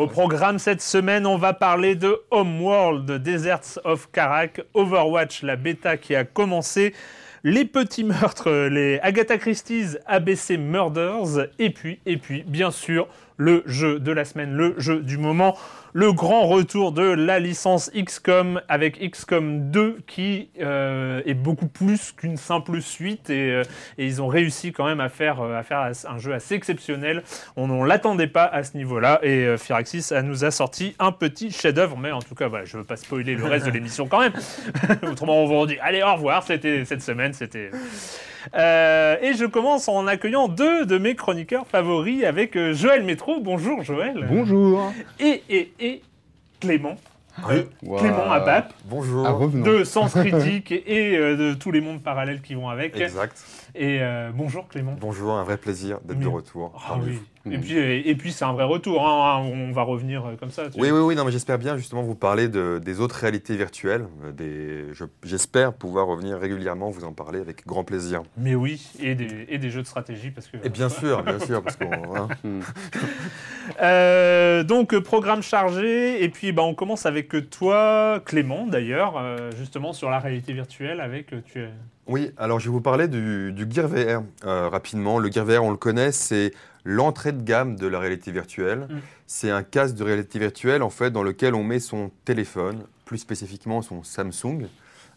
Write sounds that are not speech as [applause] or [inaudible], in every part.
Au programme cette semaine, on va parler de Homeworld, Deserts of Karak, Overwatch, la bêta qui a commencé, les petits meurtres, les Agatha Christie's ABC Murders, et puis, et puis, bien sûr, le jeu de la semaine, le jeu du moment, le grand retour de la licence XCOM avec XCOM 2 qui euh, est beaucoup plus qu'une simple suite et, euh, ils ont réussi quand même à faire, euh, à faire un jeu assez exceptionnel. On ne l'attendait pas à ce niveau-là et euh, Firaxis nous a sorti un petit chef-d'œuvre, mais en tout cas, je ne veux pas spoiler le reste de l'émission quand même. [laughs] Autrement, on vous dit allez, au revoir, c'était cette semaine, c'était. Euh, et je commence en accueillant deux de mes chroniqueurs favoris avec euh, Joël Métro. Bonjour Joël. Bonjour. Et, et, et Clément. Oui. Clément Abap. Bonjour. Ah, de Sens [laughs] Critique et, euh, de tous les mondes parallèles qui vont avec. Exact. Et euh, bonjour Clément. Bonjour, un vrai plaisir d'être Oui. de retour. Ah oui. vous. Et puis, et, et puis c'est un vrai retour. hein, On va revenir euh, comme ça. Oui, oui, oui, non, mais j'espère bien justement vous parler de- des autres réalités virtuelles. euh, je- j'espère pouvoir revenir régulièrement vous en parler avec grand plaisir. Mais oui, et des, et des jeux de stratégie parce que. Et bien sûr, [laughs] bien sûr, parce hein. [laughs] Euh, donc euh, programme chargé et puis bah, on commence avec euh, toi Clément d'ailleurs euh, justement sur la réalité virtuelle avec euh, tu es Oui, alors je vais vous parler du, du Gear VR euh, rapidement. Le Gear VR, on le connaît, c'est l'entrée de gamme de la réalité virtuelle. Mm. C'est un casque de réalité virtuelle en fait dans lequel on met son téléphone, plus spécifiquement son Samsung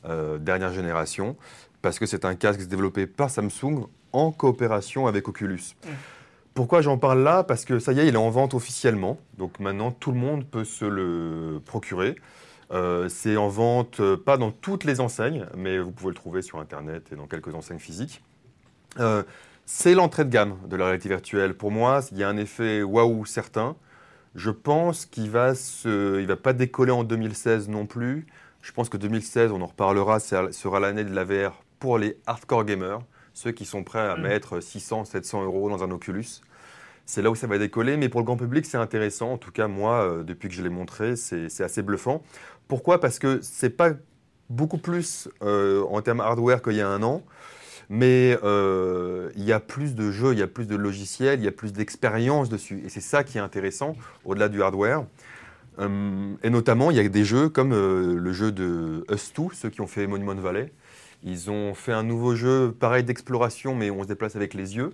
euh, dernière génération, parce que c'est un casque développé par Samsung en coopération avec Oculus. Mm. Pourquoi j'en parle là? Parce que ça y est, il est en vente officiellement. Donc maintenant, tout le monde peut se le procurer. Euh, c'est en vente, euh, pas dans toutes les enseignes, mais vous pouvez le trouver sur Internet et dans quelques enseignes physiques. Euh, c'est l'entrée de gamme de la réalité virtuelle. Pour moi, il y a un effet waouh certain. Je pense qu'il va se, il va pas décoller en 2016 non plus. Je pense que 2016, on en reparlera, sera l'année de la VR pour les hardcore gamers, ceux qui sont prêts à Mm. mettre 600, 700 euros dans un Oculus. C'est là où ça va décoller, mais pour le grand public, c'est intéressant. En tout cas, moi, depuis que je l'ai montré, c'est assez bluffant. Pourquoi? Parce que c'est pas beaucoup plus euh, en termes hardware qu'il y a un an, mais euh, il y a plus de jeux, il y a plus de logiciels, il y a plus d'expérience dessus. Et c'est ça qui est intéressant, au-delà du hardware. Euh, et notamment, il y a des jeux comme le jeu de Us2, ceux qui ont fait Monument Valley. Ils ont fait un nouveau jeu, pareil d'exploration, mais on se déplace avec les yeux.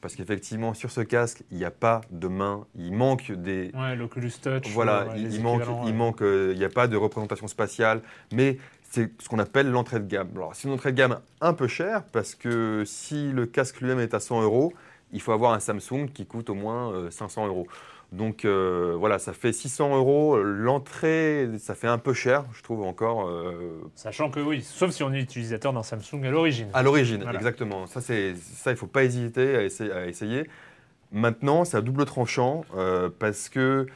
Parce qu'effectivement, sur ce casque, il n'y a pas de main. Il manque des, ouais l'Oculus Touch voilà, ouais, il, manque, il manque, euh, il n'y a pas de représentation spatiale, mais c'est ce qu'on appelle l'entrée de gamme. Alors, c'est une entrée de gamme un peu chère parce que si le casque lui-même est à 100 euros, il faut avoir un Samsung qui coûte au moins euh, 500 euros. Donc euh, voilà, ça fait 600 euros. L'entrée, ça fait un peu cher, je trouve encore. euh, Sachant que oui, sauf si on est utilisateur d'un Samsung à l'origine. à l'origine, Voilà. exactement. Ça, c'est ça, il faut pas hésiter à essayer. à essayer. Maintenant, c'est à double tranchant euh, parce que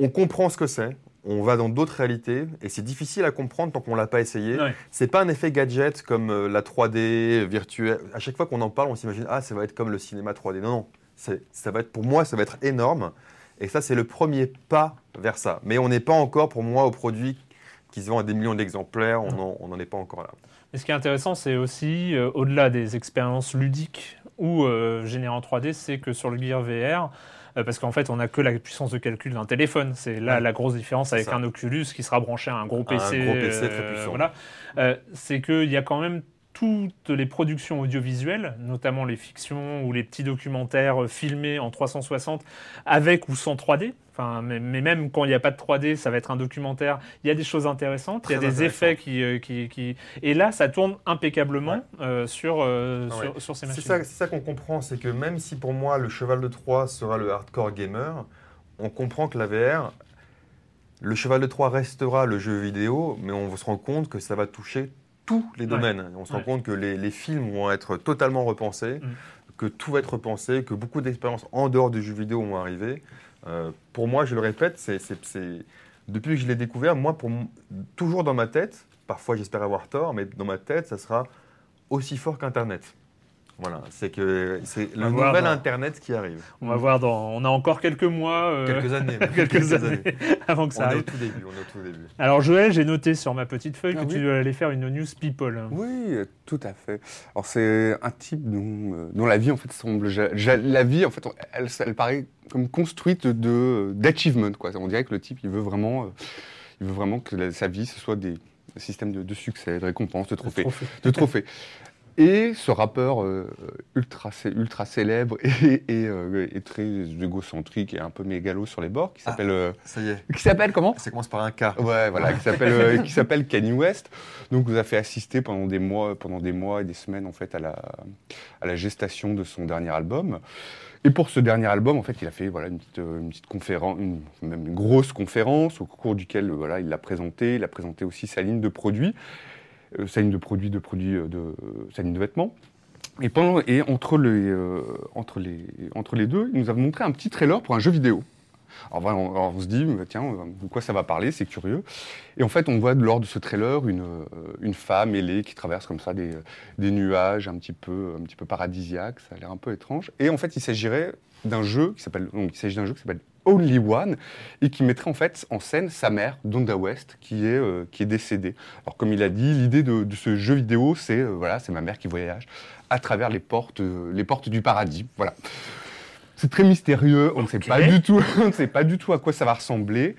on comprend ce que c'est. On va dans d'autres réalités et c'est difficile à comprendre tant qu'on l'a pas essayé. Ouais. C'est pas un effet gadget comme la 3D virtuelle. À chaque fois qu'on en parle, on s'imagine ah ça va être comme le cinéma 3D. Non non, ça va être pour moi ça va être énorme et ça c'est le premier pas vers ça. Mais on n'est pas encore pour moi au produit qui se vend à des millions d'exemplaires. On n'en est pas encore là. Et ce qui est intéressant, c'est aussi, euh, au-delà des expériences ludiques ou euh, générées en 3D, c'est que sur le Gear VR, euh, parce qu'en fait, on n'a que la puissance de calcul d'un téléphone. C'est là Ouais. la grosse différence avec ça. un Oculus qui sera branché à un gros Un PC. gros PC très puissant. voilà. Euh, c'est qu'il y a quand même toutes les productions audiovisuelles, notamment les fictions ou les petits documentaires euh, filmés en 360 avec ou sans 3D. Enfin, mais, mais même quand il n'y a pas de 3D, ça va être un documentaire. Il y a des choses intéressantes, il y a des effets qui, euh, qui, qui- Et là, ça tourne impeccablement euh, sur, euh, sur, ces C'est machines. ça, c'est ça qu'on comprend, c'est que même si pour moi le cheval de Troie sera le hardcore gamer, on comprend que la VR, le cheval de Troie restera le jeu vidéo, mais on se rend compte que ça va toucher tous les Ouais. domaines. On se rend Ouais. compte que les, les films vont être totalement repensés, Mm. que tout va être repensé, que beaucoup d'expériences en dehors du jeu vidéo vont arriver. Euh, pour moi, je le répète, c'est, depuis que je l'ai découvert, moi, pour toujours dans ma tête, parfois j'espère avoir tort, mais dans ma tête, ça sera aussi fort qu'Internet. Voilà, c'est que c'est le nouvel dans- Internet qui arrive. On va voir dans. On a encore quelques mois. euh, Quelques années. [laughs] quelques années [laughs] avant que On ça est au arrive. tout début. On est au tout début. Alors Joël, j'ai noté sur ma petite feuille Ah que oui. tu allais faire une news people. Oui, tout à fait. Alors c'est un type dont, euh, dont la vie en fait semble, la vie en fait, elle, elle paraît comme construite de d'achievement quoi. On dirait que le type il veut vraiment, euh, il veut vraiment que la- sa vie ce soit des systèmes de, de succès, de récompenses, de trophées, Trophée. de trophées. Et ce rappeur euh, ultra, ultra célèbre [laughs] et, et, euh, et très égocentrique et un peu mégalo sur les bords, qui Ah. s'appelle, euh, Ça y est. qui s'appelle comment? Ça commence par un K. Ouais, voilà, qui s'appelle qui s'appelle Kanye West. Donc, vous a fait assister pendant des mois, pendant des mois et des semaines en fait à la à la gestation de son dernier album. Et pour ce dernier album, en fait, il a fait voilà une petite une petite conférence, une, même une grosse conférence au cours duquel voilà il l'a présenté. Il a présenté aussi sa ligne de produits, euh, sa ligne de produits de produits euh, de sa ligne de vêtements. Et pendant et entre les euh, entre les entre les deux, il nous a montré un petit trailer pour un jeu vidéo. Alors, on, se dit, bah, tiens, euh, de quoi ça va parler, c'est curieux. Et en fait, on voit lors de ce trailer une, euh, une femme ailée qui traverse comme ça des, des nuages un petit, peu, un petit peu paradisiaques, ça a l'air un peu étrange. Et en fait, il s'agirait d'un jeu qui s'appelle, il s'agit d'un jeu qui s'appelle Only One et qui mettrait en fait en scène sa mère, Donda West, qui est, euh, qui est décédée. Alors comme il a dit, l'idée de, de ce jeu vidéo, c'est euh, voilà, c'est ma mère qui voyage à travers les portes, euh, les portes du paradis. Voilà. C'est très mystérieux, on ne sait Ok. pas du tout, [laughs] on ne sait pas du tout à quoi ça va ressembler.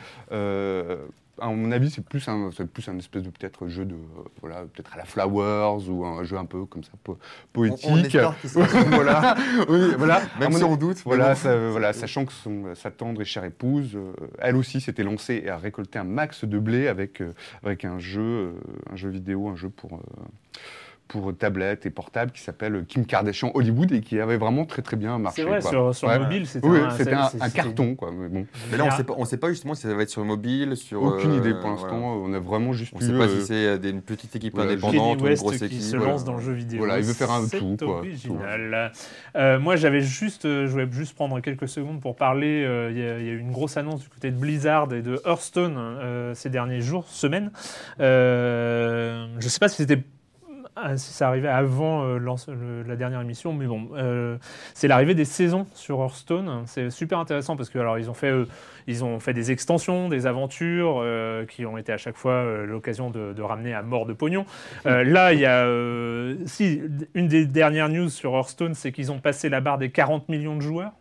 À mon avis, c'est plus un, plus un espèce de peut-être jeu de, voilà, peut-être à la Flowers ou un jeu un peu comme ça po- On, on poétique. espère qu'il sera à ce niveau-là. oui, voilà. [laughs] Même si on doute. voilà, ça- voilà, sachant que son, sa tendre et chère épouse, euh, elle aussi s'était lancée et a récolté un max de blé avec, euh, avec un jeu, euh, un jeu vidéo, un jeu pour, pour tablette et portable qui s'appelle Kim Kardashian Hollywood et qui avait vraiment très très bien marché. C'est vrai, quoi. sur, sur Ouais. mobile, c'était Oui, un, c'était carton, quoi. Mais bon, Mais là, on Ah. sait pas, on sait pas justement si ça va être sur mobile, sur. aucune euh, idée pour voilà. l'instant. On a vraiment juste On eu. sait pas euh, si c'est euh, des- une petite équipe voilà, indépendante ou une grosse qui équipe. se voilà. lance dans le jeu vidéo. Voilà, il veut faire un C'est tout, quoi. original. Euh, moi, j'avais juste, euh, je voulais juste prendre quelques secondes pour parler. euh, Il y, y a eu une grosse annonce du côté de Blizzard et de Hearthstone euh, ces derniers jours, semaines. Euh, je ne sais pas si c'était ah, si ça arrivait avant euh, le- la dernière émission, mais bon, euh, c'est l'arrivée des saisons sur Hearthstone. C'est super intéressant parce que alors ils ont fait euh, ils ont fait des extensions, des aventures qui ont été à chaque fois l'occasion de, de ramener à mort de pognon. [laughs] Là, il y a si une des dernières news sur Hearthstone, c'est qu'ils ont passé la barre des 40 millions de joueurs.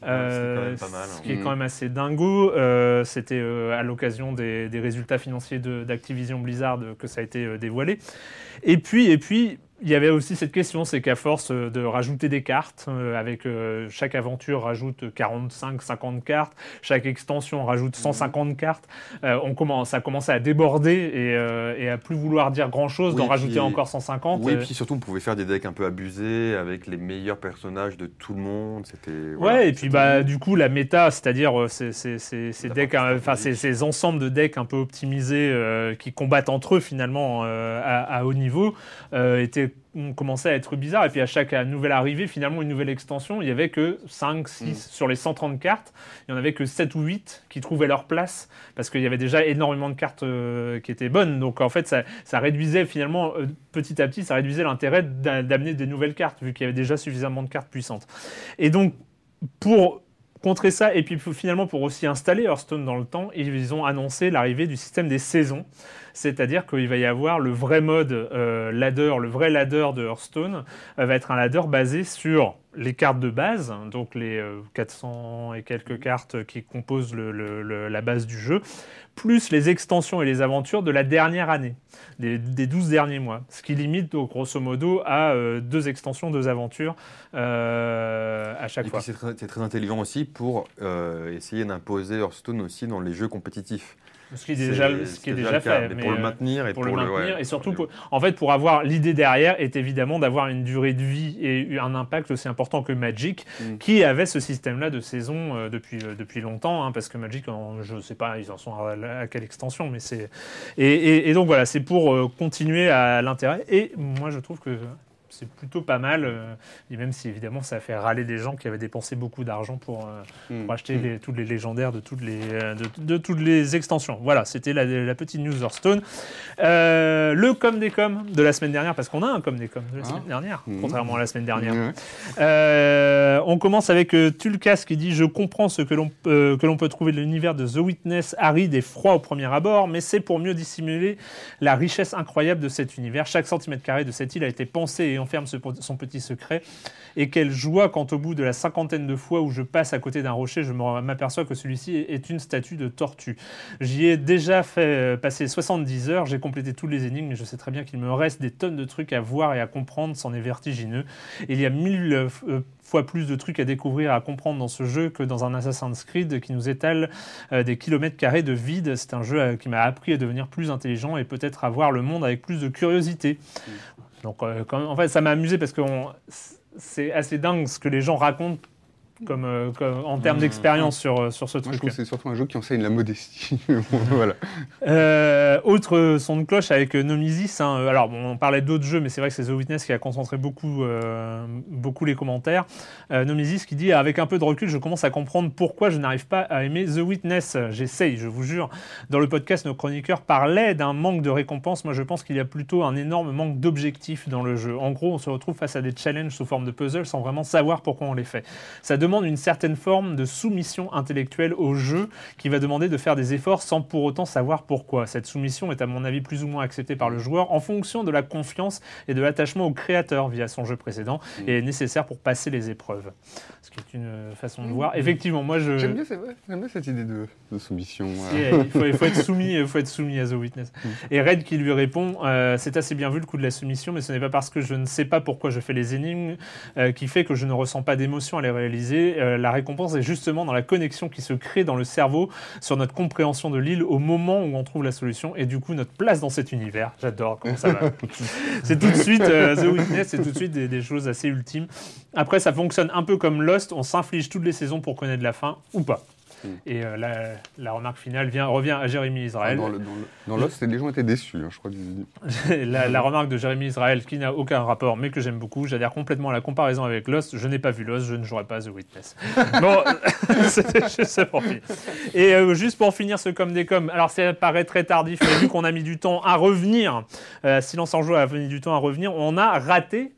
Quand Euh, même pas mal. Ce hein. qui est quand même assez dingo. Euh, C'était euh, à l'occasion des, des résultats financiers d'Activision Blizzard euh, que ça a été dévoilé. Et puis, et puis il y avait aussi cette question, c'est qu'à force euh, de rajouter des cartes, euh, avec euh, chaque aventure rajoute 45, 50 cartes, chaque extension rajoute 150 cartes, euh, on commence, ça a commencé à déborder et, et à plus vouloir dire grand chose, Oui, d'en rajouter puis- encore 150. Oui, et puis surtout, on pouvait faire des decks un peu abusés avec les meilleurs personnages de tout le monde. C'était. Ouais, et puis bah du coup la méta, c'est-à-dire ces, ces, ces, ces La decks, euh, enfin ces, ensembles de decks un peu optimisés qui combattent entre eux finalement à, à haut niveau, euh, on commençait à être bizarre et puis à chaque nouvelle arrivée finalement une nouvelle extension il y avait que 5 6 Mm. sur les 130 cartes il y en avait que 7 ou 8 qui trouvaient leur place parce qu'il y avait déjà énormément de cartes euh, qui étaient bonnes donc en fait ça, ça réduisait finalement euh, petit à petit ça réduisait l'intérêt d'a- d'amener des nouvelles cartes vu qu'il y avait déjà suffisamment de cartes puissantes et donc pour contrer ça et puis finalement pour aussi installer Hearthstone dans le temps, ils ont annoncé l'arrivée du système des saisons. C'est-à-dire qu'il va y avoir le vrai mode euh, ladder, le vrai ladder de Hearthstone euh, va être un ladder basé sur les cartes de base, donc les euh, 400 et quelques cartes qui composent le- le- le- la base du jeu, plus les extensions et les aventures de la dernière année, des, des 12 derniers mois. Ce qui limite donc, grosso modo à euh, deux extensions, deux aventures euh, à chaque Et fois. c'est très, intelligent aussi pour euh, essayer d'imposer Hearthstone aussi dans les jeux compétitifs. Ce qui est déjà, ce qui est fait. mais mais, pour le euh, maintenir et pour le maintenir ouais, et surtout pour en fait pour avoir l'idée derrière est évidemment d'avoir une durée de vie et un impact aussi important que Magic Mm. qui avait ce système là de saison euh, depuis euh, depuis longtemps hein, parce que Magic en- je sais pas ils en sont à, à quelle extension mais c'est et, et- et donc voilà c'est pour euh, continuer à l'intérêt et moi je trouve que c'est plutôt pas mal, euh, et même si évidemment ça a fait râler des gens qui avaient dépensé beaucoup d'argent pour, euh, Mm. pour acheter les, toutes les légendaires de toutes les, euh, de, de toutes les extensions. Voilà, c'était la, la petite news Hearthstone. Euh, le com des com de la semaine dernière, parce qu'on a un com des com de la Ah. semaine dernière, Mhm. contrairement à la semaine dernière. Euh, on commence avec euh, Tulkas qui dit Je comprends ce que l'on que l'on peut trouver de l'univers de The Witness aride et froid au premier abord, mais c'est pour mieux dissimuler la richesse incroyable de cet univers. Chaque centimètre carré de cette île a été pensé et enferme son petit secret. Et quelle joie quand au bout de la cinquantaine de fois où je passe à côté d'un rocher, je m'aperçois que celui-ci est une statue de tortue. J'y ai déjà fait euh, passer 70 heures, j'ai complété tous les énigmes, je sais très bien qu'il me reste des tonnes de trucs à voir et à comprendre, c'en est vertigineux. Il y a mille euh, euh, fois plus de trucs à découvrir, à comprendre dans ce jeu que dans un Assassin's Creed qui nous étale des kilomètres carrés de vide. C'est un jeu qui m'a appris à devenir plus intelligent et peut-être à voir le monde avec plus de curiosité. Donc, euh, en fait, ça m'a amusé parce que c'est assez dingue ce que les gens racontent comme, euh, comme- en termes Mmh. d'expérience sur, euh, sur ce Moi, je truc. trouve que c'est surtout un jeu qui enseigne la modestie. [laughs] voilà. Euh, autre son de cloche avec Nomisis. hein, alors, bon, on parlait d'autres jeux, mais c'est vrai que c'est The Witness qui a concentré beaucoup, euh, beaucoup les commentaires. Euh, Nomisis qui dit Avec un peu de recul, je commence à comprendre pourquoi je n'arrive pas à aimer The Witness. J'essaye, je vous jure. Dans le podcast, nos chroniqueurs parlaient d'un manque de récompense. Moi, je pense qu'il y a plutôt un énorme manque d'objectifs dans le jeu. En gros, on se retrouve face à des challenges sous forme de puzzles sans vraiment savoir pourquoi on les fait. Ça demande une certaine forme de soumission intellectuelle au jeu qui va demander de faire des efforts sans pour autant savoir pourquoi. Cette soumission est à mon avis plus ou moins acceptée par le joueur en fonction de la confiance et de l'attachement au créateur via son jeu précédent et est nécessaire pour passer les épreuves. Ce qui est une façon de voir. Effectivement, moi je... J'aime bien, cette idée de, de soumission. Si, euh. il, faut, il faut être soumis, il faut être soumis à The Witness. Et Red qui lui répond euh, C'est assez bien vu le coup de la soumission, mais ce n'est pas parce que je ne sais pas pourquoi je fais les énigmes euh, qui fait que je ne ressens pas d'émotion à les réaliser. Euh, la récompense est justement dans la connexion qui se crée dans le cerveau sur notre compréhension de l'île au moment où on trouve la solution et du coup notre place dans cet univers. J'adore comment ça va. [laughs] c'est tout de suite euh, The Witness, c'est tout de suite des, des choses assez ultimes. Après, ça fonctionne un peu comme Lost, on s'inflige toutes les saisons pour connaître la fin ou pas. Mm. Et euh, la, la remarque finale vient, revient à Jérémy Israël. Dans, le, dans, Lost, les gens étaient déçus, hein, je crois. du- [laughs] la, la remarque de Jérémy Israël qui n'a aucun rapport mais que j'aime beaucoup. J'adhère complètement à la comparaison avec Lost. Je n'ai pas vu Lost, je ne jouerai pas The Witness. [laughs] Bon, [laughs] c'était juste pour finir. Et euh, juste pour finir ce comme des comme, alors ça paraît très tardif, mais vu qu'on a mis du temps à revenir, euh, Silence en jeu a mis du temps à revenir, on a raté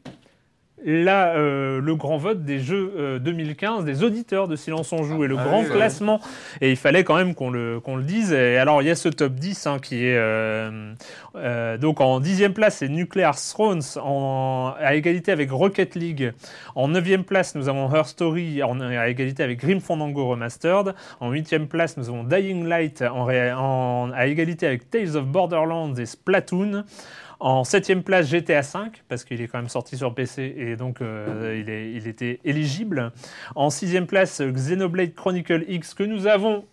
la, euh, le grand vote des jeux euh, 2015 des auditeurs de Silence on joue et le Ah grand oui, classement. Et il fallait quand même qu'on le, qu'on le dise. Et alors il y a ce top 10 hein, qui est euh, euh, donc en dixième place c'est Nuclear Thrones en, à égalité avec Rocket League. En neuvième place nous avons Her Story en, à égalité avec Grim Fandango Remastered. En huitième place nous avons Dying Light en, en- à égalité avec Tales of Borderlands et Splatoon En septième place, GTA V, parce qu'il est quand même sorti sur PC et donc euh, il, il était éligible. En sixième place, Xenoblade Chronicle X, que nous avons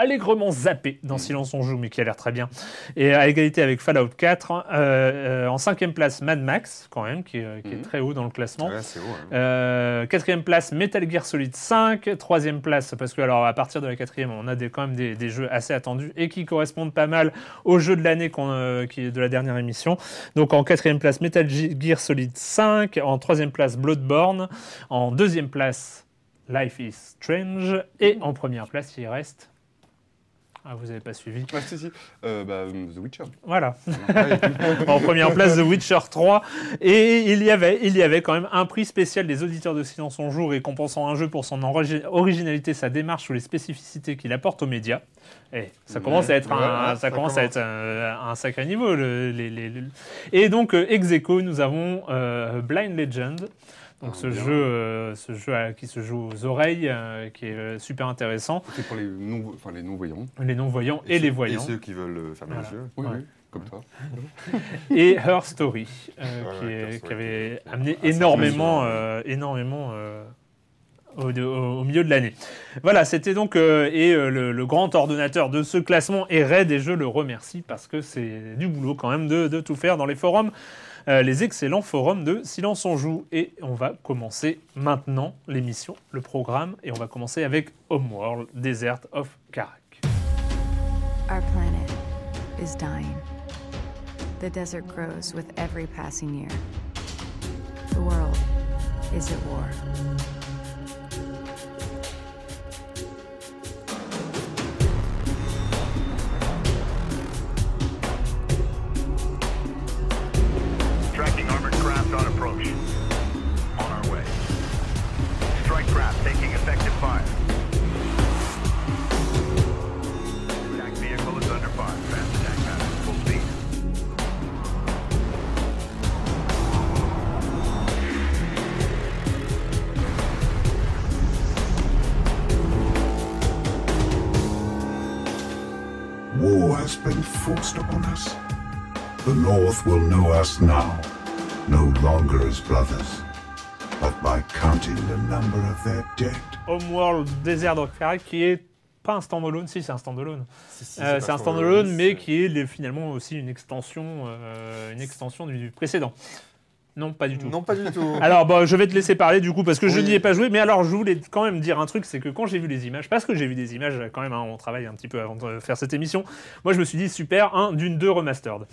allègrement zappé dans Silence on joue, mais qui a l'air très bien. Et à égalité avec Fallout 4. Euh, euh, en cinquième place, Mad Max, quand même, qui, est- qui est Mhm. très haut dans le classement. Ouais, haut. hein. Euh, quatrième place, Metal Gear Solid 5. Troisième place, parce que alors à partir de la quatrième, on a des, quand même des, des jeux assez attendus et qui correspondent pas mal aux jeux de l'année euh, qui est de la dernière émission. Donc en quatrième place, Metal Gear Solid 5. En troisième place, Bloodborne. En deuxième place, Life is Strange. Et en première place, il reste. Ah, vous n'avez pas suivi. Ah, si, si. Euh, bah, The Witcher. Voilà. [laughs] en première place The Witcher 3 et il y avait il y avait quand même un prix spécial des auditeurs de Silence on joue récompensant un jeu pour son origi- originalité, sa démarche ou les spécificités qu'il apporte aux médias. Et ça commence à être un Ouais, ça, ça commence à être un, un sacré niveau le- les- les- les- et donc euh, ex aequo, nous avons euh, Blind Legend. Donc Ah, ce bien. jeu, euh, ce jeu qui se joue aux oreilles, euh, qui est euh, super intéressant. C'est pour les non, enfin, les non-voyants. Les non-voyants et, ceux- les voyants. Et ceux qui veulent fermer Voilà. les yeux. Oui, Ouais. oui, comme toi. [laughs] et Her Story, qui, ouais, est- Her qui Story, avait amené énormément, énormément au, de- au- au milieu de l'année. Voilà, c'était donc euh, et euh, le, le grand ordonnateur de ce classement est Red et je le remercie parce que c'est du boulot quand même de, de tout faire dans les forums. Euh, les excellents forums de Silence on joue et on va commencer maintenant l'émission, le programme et on va commencer avec Homeworld Desert of Karak. Our planet is dying. The desert grows with every passing year. The world is at war. The North will know us now, no longer as brothers, but by counting the number of their dead. Homeworld Desert of Karak qui est pas un standalone, si c'est un standalone. Si, si, Euh, c'est un standalone, mais qui est les- finalement aussi une extension, euh, une extension du précédent. Non, pas du tout. Non, pas du tout. [laughs] Alors, bah, je vais te laisser parler du coup parce que je n'y ai pas joué. Mais alors, je voulais quand même dire un truc, c'est que quand j'ai vu les images, parce que j'ai vu des images quand même, hein, on travaille un petit peu avant de faire cette émission. Moi, je me suis dit super, un d'une deux remastered.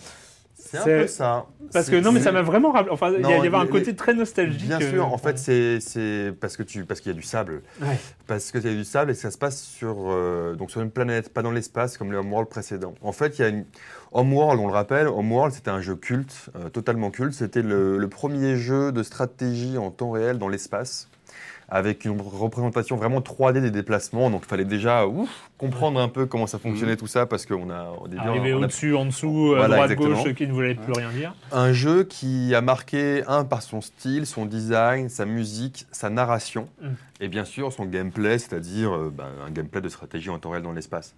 C'est un peu ça. Parce que non, mais ça m'a vraiment rappelé. Enfin, il y, avait un côté les- très nostalgique. Bien euh, sûr, en fait, c'est c'est parce que tu parce qu'il y a du sable. Ouais. Parce que y a du sable et que ça se passe sur, euh, donc sur une planète, pas dans l'espace comme les Homeworld précédents. En fait, il y a une... Homeworld, on le rappelle, Homeworld, c'était un jeu culte, euh, totalement culte. C'était le, le premier jeu de stratégie en temps réel dans l'espace, avec une représentation vraiment 3D des déplacements. Donc, il fallait déjà ouf, comprendre un peu comment ça fonctionnait tout ça, parce qu'on a au début, Arrivé a au-dessus, en dessous, à Voilà, droite, exactement. gauche, qui ne voulait plus rien dire. un jeu qui a marqué, un, par son style, son design, sa musique, sa narration, Mm. et bien sûr son gameplay, c'est-à-dire euh, ben, un gameplay de stratégie en temps réel dans l'espace.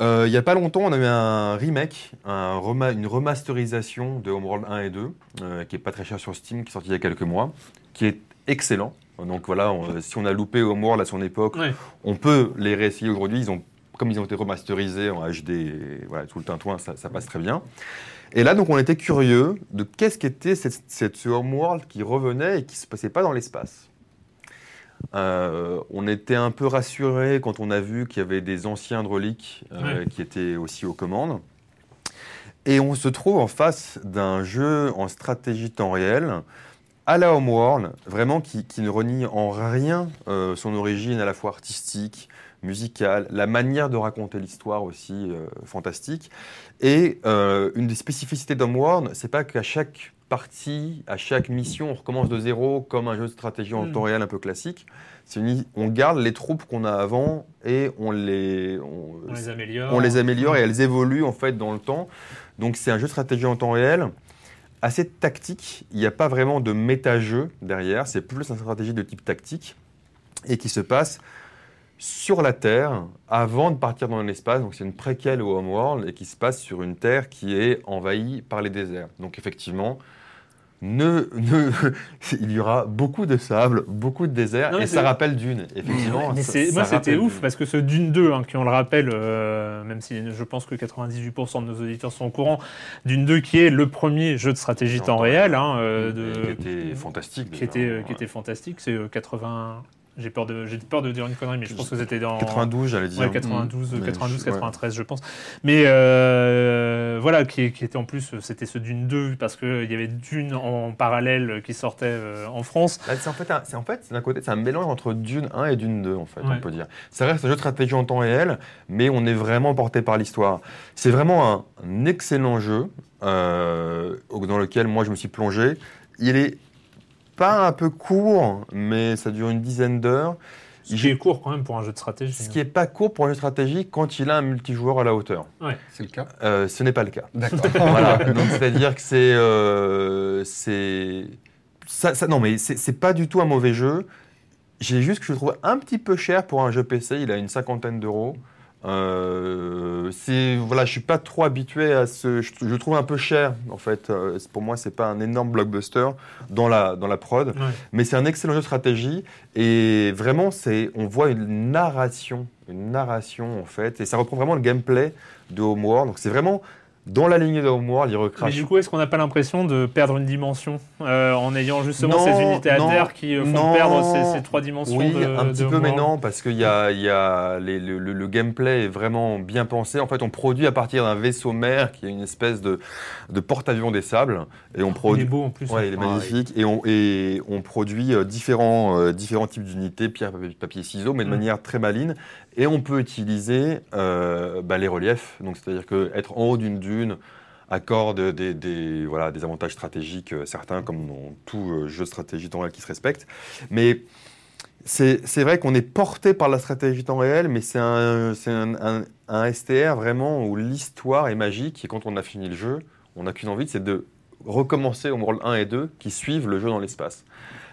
Euh, Il n'y a pas longtemps, on a eu un remake, un rema- une remasterisation de Homeworld 1 et 2, euh, qui est pas très cher sur Steam, qui est sorti il y a quelques mois, qui est excellent. Donc voilà, on- si on a loupé Homeworld à son époque, Ouais. on peut les réessayer aujourd'hui. Ils ont, comme ils ont été remasterisés en HD, et voilà, tout le tintouin, ça, ça passe très bien. Et là, donc, on était curieux de qu'est-ce qu'était cette, cette, ce Homeworld qui revenait et qui se passait pas dans l'espace. Euh, on était un peu rassuré quand on a vu qu'il y avait des anciens Drolic euh, Ouais. qui étaient aussi aux commandes. Et on se trouve en face d'un jeu en stratégie temps réel, à la Homeworld, vraiment qui, qui ne renie en rien euh, son origine à la fois artistique, musicale, la manière de raconter l'histoire aussi euh, fantastique. Et euh, une des spécificités d'Homeworld, c'est pas qu'à chaque partie, à chaque mission, on recommence de zéro comme un jeu de stratégie en Mm. temps réel un peu classique. Une- on garde les troupes qu'on a avant et on les, on- On les améliore. on les améliore et elles évoluent en fait dans le temps. Donc c'est un jeu de stratégie en temps réel, assez tactique. Il n'y a pas vraiment de méta-jeu derrière. C'est plus une stratégie de type tactique et qui se passe sur la Terre avant de partir dans l'espace. Donc c'est une préquelle au Homeworld et qui se passe sur une Terre qui est envahie par les déserts. Donc effectivement, ne, ne- [laughs] il y aura beaucoup de sable, beaucoup de désert Non, mais et ça rappelle Dune. Effectivement, Mais ça- moi, c'était ouf Dune. parce que ce Dune 2, hein, qui on le rappelle, euh, même si je pense que 98% de nos auditeurs sont au courant, Dune 2 qui est le premier jeu de stratégie temps réel, hein, euh, de, qui était fantastique. qui déjà, était, euh, ouais. qui était fantastique. C'est euh, 80. J'ai peur de, j'ai peur de dire une connerie, mais je pense que c'était dans 92, j'allais dire. Ouais, 92, Mais 92, je- ouais. 93, je pense. Mais euh, voilà, qui, qui était en plus, c'était ce Dune 2, parce qu'il y avait Dune en parallèle qui sortait euh, en France. Là, c'est en fait, c'est en fait d'un côté, c'est un mélange entre Dune 1 et Dune 2, en fait, Ouais. on peut dire. Ça reste un jeu de stratégie en temps réel, mais on est vraiment porté par l'histoire. C'est vraiment un, un excellent jeu euh, dans lequel moi je me suis plongé. Il est pas un peu court, mais ça dure une dizaine d'heures. Ce qui est court quand même pour un jeu de stratégie. Ce qui est pas court pour un jeu de stratégie quand il a un multijoueur à la hauteur. C'est le cas? Euh, ce n'est pas le cas. D'accord. [laughs] voilà. Donc c'est-à-dire que c'est euh, c'est ça, ça- non mais c'est c'est pas du tout un mauvais jeu. J'ai juste que je le trouve un petit peu cher pour un jeu PC. Il a une cinquantaine d'euros. Euh, c'est voilà, je suis pas trop habitué à ce. Je, je trouve un peu cher en fait. Euh, pour moi, c'est pas un énorme blockbuster dans la dans la prod, Ouais. mais c'est un excellent jeu de stratégie et vraiment c'est on voit une narration, une narration en fait et ça reprend vraiment le gameplay de Homeworld. Donc c'est vraiment dans la lignée de Homeworld, il Mais recrache. du coup, est-ce qu'on n'a pas l'impression de perdre une dimension euh, en ayant justement Non, ces unités à non, terre qui euh, font non. perdre ces, ces trois dimensions Oui, de, un petit de peu, mais non, parce qu'il y a, il y a les- le, le- le gameplay est vraiment bien pensé. En fait, on produit à partir d'un vaisseau mère qui est une espèce de, de porte-avions des sables, et on Il est produit. beau en plus. Ouais, il est Ah, magnifique. Et, on, et on produit euh, différents, euh, différents types d'unités, pierre, papier, ciseaux, mais de Mm. manière très maligne. Et on peut utiliser euh, bah, les reliefs. Donc, c'est-à-dire que être en haut d'une dune accorde des, des- voilà, des avantages stratégiques, euh, certains, comme dans tout euh, jeu de stratégie temps réel qui se respecte. Mais c'est vrai qu'on est porté par la stratégie temps réel, mais c'est un, un, un- un STR vraiment où l'histoire est magique. Et quand on a fini le jeu, on n'a qu'une envie, c'est de recommencer au World 1 et 2 qui suivent le jeu dans l'espace.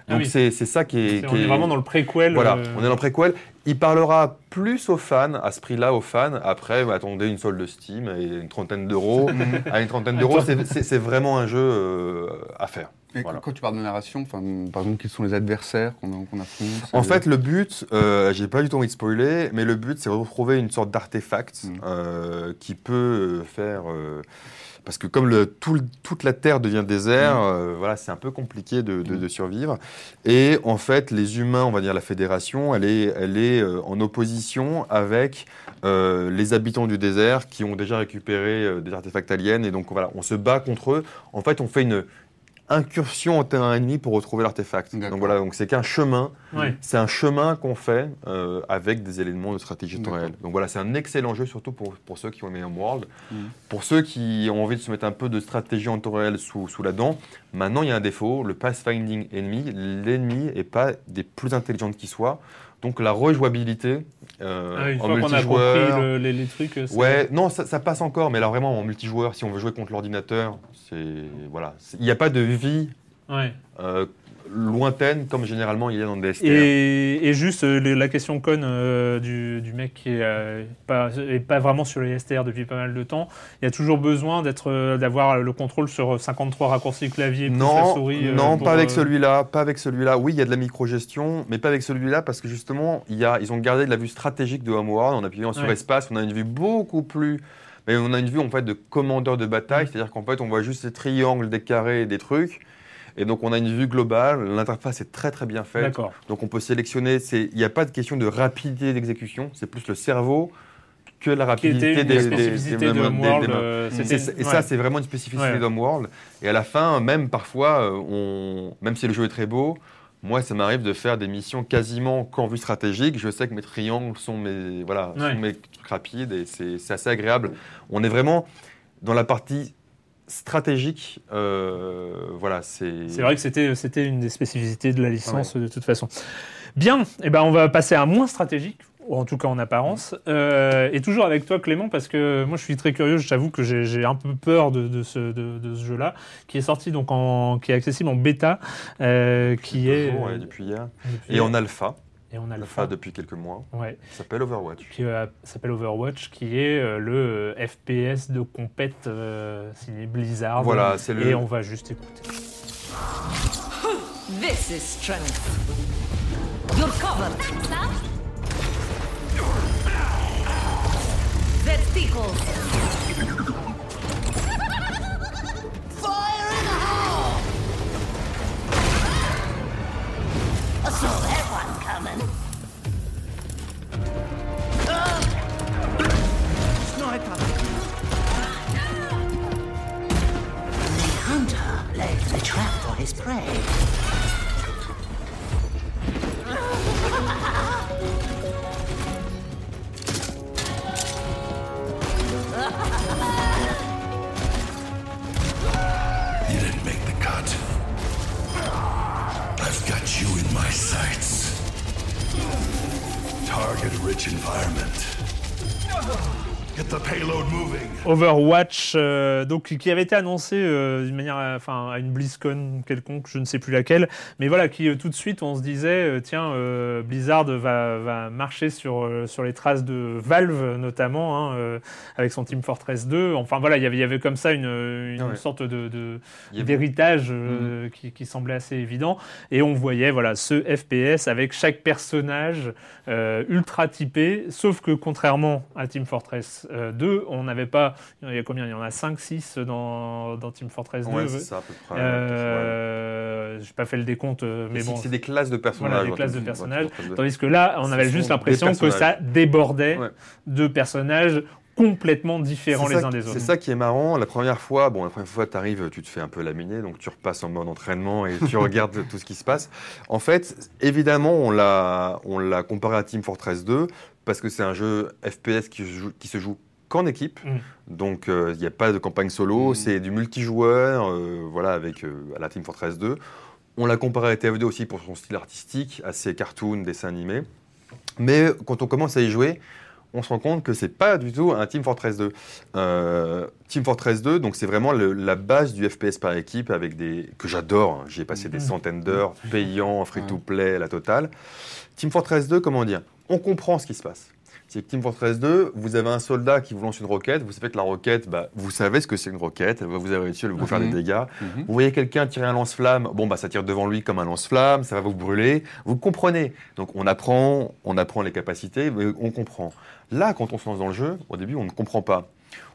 Ah Donc oui. c'est ça qui est... Qui on est est- vraiment dans le préquel. Voilà, euh, on est dans le préquel. Il parlera plus aux fans, à ce prix-là, aux fans. Après, attendez une solde de Steam et une trentaine d'euros. à [laughs] une trentaine d'euros, c'est vraiment un jeu euh, à faire. Et Voilà. quand tu parles de narration, enfin, par exemple, quels sont les adversaires qu'on qu'on affronte En fait, le but, euh, j'ai pas du tout envie de spoiler, mais le but, c'est de retrouver une sorte d'artefact Mm. euh, qui peut euh, faire. euh, parce que comme le, tout le- toute la Terre devient désert, euh, voilà, c'est un peu compliqué de, de- Mm. de survivre. Et en fait, les humains, on va dire la Fédération, elle est, elle est en opposition avec les habitants du désert qui ont déjà récupéré des artefacts aliens. Et donc voilà, on se bat contre eux. En fait, on fait une incursion en terrain ennemi pour retrouver l'artefact. Donc voilà, donc c'est qu'un chemin. ouais. C'est un chemin qu'on fait euh, avec des éléments de stratégie temps réel. Donc voilà, c'est un excellent jeu, surtout pour, pour ceux qui ont aimé Homeworld. Mhm. Pour ceux qui ont envie de se mettre un peu de stratégie en temps réel sous, sous la dent, maintenant il y a un défaut, le pathfinding ennemi, l'ennemi n'est pas des plus intelligentes qui soient. Donc la rejouabilité euh, Ah, une en fois qu'on a le- les, les trucs. c'est- Ouais, non, ça, ça passe encore, mais alors vraiment en multijoueur, si on veut jouer contre l'ordinateur, c'est voilà, il n'y a pas de vie Ouais. euh, lointaine comme généralement il y a dans des STR. Et, et juste euh, la question conne euh, du, du mec qui est, euh, pas, est pas vraiment sur les STR depuis pas mal de temps, il y a toujours besoin d'être, euh, d'avoir le contrôle sur 53 raccourcis clavier plus la souris. non, pour, pas avec celui-là, pas avec celui-là. Oui, il y a de la microgestion, mais pas avec celui-là parce que justement, il y a, ils ont gardé de la vue stratégique de Homeworld. En appuyant sur Ouais. espace, on a une vue beaucoup plus, mais on a une vue en fait de commandeur de bataille, Mm. c'est-à-dire qu'en fait, on voit juste des triangles, des carrés, des trucs. Et donc on a une vue globale, l'interface est très très bien faite. Donc on peut sélectionner, il n'y a pas de question de rapidité d'exécution, c'est plus le cerveau que la rapidité des, des- des- de des- euh, Et ça- ouais. c'est vraiment une spécificité Ouais. d'Homeworld. Et à la fin, même parfois, euh, on, même si le jeu est très beau, moi, ça m'arrive de faire des missions quasiment qu'en vue stratégique. Je sais que mes triangles sont mes, voilà, Ouais. sont mes trucs rapides et c'est assez agréable. On est vraiment dans la partie stratégique. euh, voilà, c'est. C'est vrai que c'était, c'était une des spécificités de la licence de toute façon. Bien, et ben on va passer à moins stratégique, ou en tout cas en apparence. Euh, et toujours avec toi Clément, parce que moi je suis très curieux, j'avoue que j'ai, un peu peur de, de ce, de, de ce jeu-là, qui est sorti donc en, qui est accessible en bêta, euh, qui est ouais, depuis hier. depuis- Et en alpha. Et on a le Alpha depuis quelques mois. Ouais, Ça s'appelle Overwatch. qui euh, s'appelle Overwatch, qui est euh, le euh, FPS de compète euh, signé Blizzard. Voilà, c'est le- Et on va juste écouter. This is strength. You're covered. That's Pickles. Fire in the hole! I saw coming. Sniper. The hunter lays the trap for his prey. You didn't make the cut. I've got you in my sights target-rich environment. No. Overwatch, euh, donc qui avait été annoncé euh, d'une manière, euh, enfin à une BlizzCon quelconque, je ne sais plus laquelle, mais voilà, qui euh, tout de suite on se disait, euh, tiens, euh, Blizzard va, va marcher sur euh, sur les traces de Valve notamment, hein, euh, avec son Team Fortress 2. Enfin voilà, il y avait il y avait comme ça une, une Ouais. sorte de, avait- d'héritage euh, qui, qui semblait assez évident, et on voyait voilà ce FPS avec chaque personnage euh, ultra typé, sauf que contrairement à Team Fortress euh, 2, on n'avait pas, il y a combien? Il y en a 5, 6 dans, dans Team Fortress 2. Ouais, c'est ça à peu près. Euh, J'ai pas fait le décompte, euh, mais bon. c'est des classes de personnages. Voilà, des dans classes de personnages. Tandis que là, on avait juste l'impression que ça débordait Ouais. de personnages complètement différents les uns qui- des autres. C'est ça qui est marrant. La première fois, bon, la première fois, tu arrives, tu te fais un peu laminer, donc tu repasses en mode entraînement et tu [laughs] regardes tout ce qui se passe. En fait, évidemment, on l'a, on l'a comparé à Team Fortress 2 parce que c'est un jeu FPS qui, joue- qui se joue qu'en équipe. Mm. Donc, euh, il n'y a pas de campagne solo, Mm. c'est du multijoueur, euh, voilà, avec euh, la Team Fortress 2. On l'a comparé à TF2 aussi pour son style artistique, assez cartoon, dessin animé. Mais quand on commence à y jouer, on se rend compte que c'est pas du tout un Team Fortress 2. Euh, Team Fortress 2, donc c'est vraiment le- la base du FPS par équipe avec des que j'adore. hein. J'y ai passé des Mhm. centaines d'heures, payant, free to play, la totale. Team Fortress 2, comment dire? On comprend ce qui se passe. C'est que Team Fortress 2, vous avez un soldat qui vous lance une roquette, vous savez que la roquette, bah, vous savez ce que c'est une roquette, elle va vous arrêter dessus, elle va vous faire des Mhm. dégâts. Mhm. Vous voyez quelqu'un tirer un lance-flamme, bon bah ça tire devant lui comme un lance-flamme, ça va vous brûler. Vous comprenez. Donc on apprend, on apprend les capacités, mais on comprend. Là, quand on se lance dans le jeu, au début on ne comprend pas.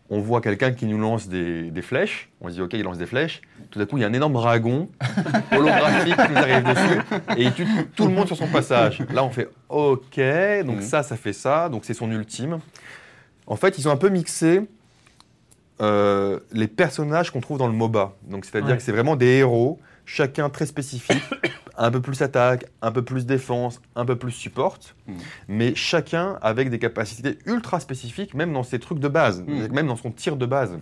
On voit quelqu'un qui nous lance des, des flèches, on se dit ok il lance des flèches. Tout d'un coup il y a un énorme dragon [laughs] holographique qui nous arrive dessus et il tue tout le monde sur son passage. Là on fait ok, donc Mhm. ça ça fait ça, donc c'est son ultime. En fait ils ont un peu mixé euh, les personnages qu'on trouve dans le MOBA. Donc, c'est-à-dire Ouais. que c'est vraiment des héros, chacun très spécifique, [coughs] un peu plus attaque, un peu plus défense, un peu plus support, Mm. mais chacun avec des capacités ultra spécifiques, même dans ses trucs de base, Mm. même dans son tir de base.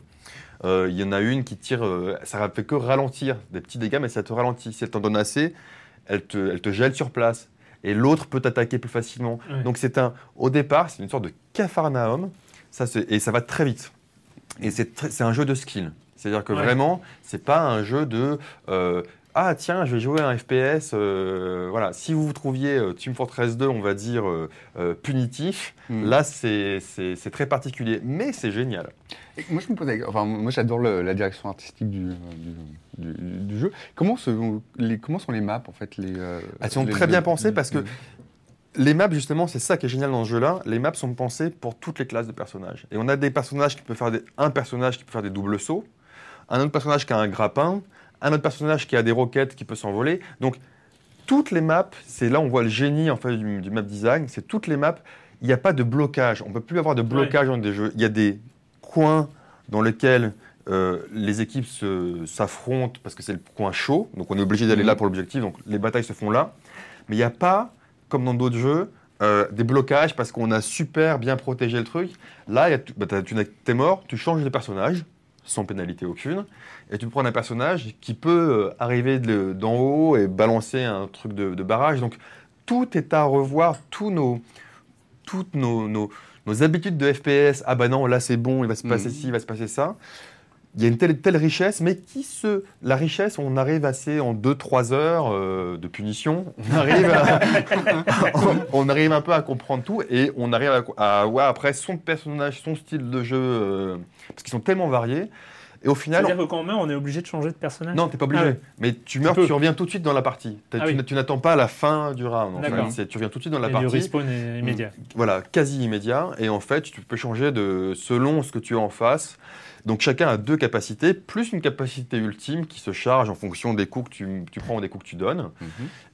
Euh, Il y en a une qui tire, euh, ça ne fait que ralentir des petits dégâts, mais ça te ralentit. Si elle t'en donne assez, elle te, elle te gèle sur place. Et l'autre peut t'attaquer plus facilement. Ouais. Donc c'est un, au départ, c'est une sorte de capharnaüm, ça, c'est- et ça va très vite. Et c'est un jeu de skill. C'est-à-dire que Ouais. vraiment, c'est pas un jeu de euh, ah tiens, je vais jouer à un FPS. euh, voilà, si vous vous trouviez euh, Team Fortress 2, on va dire euh, euh, punitif, Mm. là c'est très particulier, mais c'est génial. Et moi, je me posais, enfin, moi, j'adore la direction artistique du, du, du- du jeu. Comment, se- les, comment sont les maps en fait les, euh, Elles sont les- très bien les- pensées parce que les- Les maps, justement, c'est ça qui est génial dans ce jeu-là. Les maps sont pensées pour toutes les classes de personnages. Et on a des personnages qui peuvent faire des... un personnage qui peut faire des doubles sauts, un autre personnage qui a un grappin, un autre personnage qui a des roquettes qui peut s'envoler. Donc toutes les maps, c'est là où on voit le génie en fait du, du map design. C'est toutes les maps. Il n'y a pas de blocage. On peut plus avoir de blocage dans des jeux. Il y a des coins dans lesquels euh, les équipes s'affrontent parce que c'est le coin chaud. Donc on est obligé d'aller Mhm. là pour l'objectif. Donc les batailles se font là. Mais il n'y a pas comme dans d'autres jeux, euh, des blocages parce qu'on a super bien protégé le truc. Là, y a bah, tu es mort, tu changes de personnage, sans pénalité aucune, et tu prends un personnage qui peut euh, arriver de- d'en haut et balancer un truc de, de barrage. Donc, tout est à revoir, tous nos, toutes nos, nos- nos habitudes de FPS. Ah bah non, là c'est bon, il va se passer Mhm. ci, il va se passer ça. Il y a une telle, telle richesse, mais qui se. La richesse, on arrive assez en 2-3 heures euh, de punition. On arrive, à- on, [laughs] on arrive un peu à comprendre tout et on arrive à, à avoir après son personnage, son style de jeu, euh, parce qu'ils sont tellement variés. Et au final. C'est-à-dire que quand on meurt, on est obligé de changer de personnage Non, t'es pas obligé. Ah. Mais tu meurs, tu reviens tout de suite dans la partie. Ah tu oui. n- tu n'attends pas la fin du round. en fait. Tu reviens tout de suite dans la Et partie. respawn est immédiat. Voilà, quasi immédiat. Et en fait, tu peux changer de selon ce que tu as en face. Donc chacun a deux capacités, plus une capacité ultime qui se charge en fonction des coups que tu, tu prends ou des coups que tu donnes. Mhm.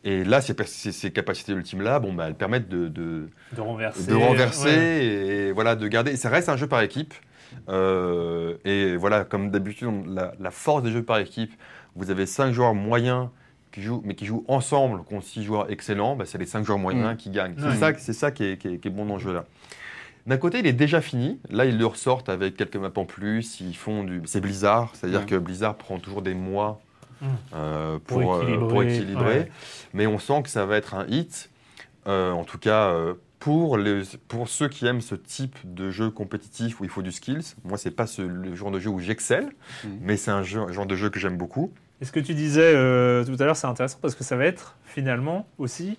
Et là, ces, per- ces- ces capacités ultimes-là, bon, bah, elles permettent de, de, De renverser. de renverser ouais. et voilà, de garder. Et ça reste un jeu par équipe. Euh, et voilà, comme d'habitude, la, la force des jeux par équipe, vous avez cinq joueurs moyens qui jouent, mais qui jouent ensemble contre six joueurs excellents, bah, c'est les cinq joueurs moyens Mm. qui gagnent. Ouais. C'est ça, c'est ça qui est, qui est- qui est bon dans le jeu là. D'un côté, il est déjà fini. Là, ils le ressortent avec quelques maps en plus. Ils font du. C'est Blizzard, c'est-à-dire Ouais. que Blizzard prend toujours des mois Mm. euh, Pour pour, euh, équilibrer, pour équilibrer. ouais. Mais on sent que ça va être un hit. Euh, en tout cas, euh, pour, les, pour ceux qui aiment ce type de jeu compétitif où il faut du skills, moi, c'est pas ce, le genre de jeu où j'excelle, Mhm. mais c'est un jeu- genre de jeu que j'aime beaucoup. Et ce que tu disais euh, tout à l'heure, c'est intéressant parce que ça va être finalement aussi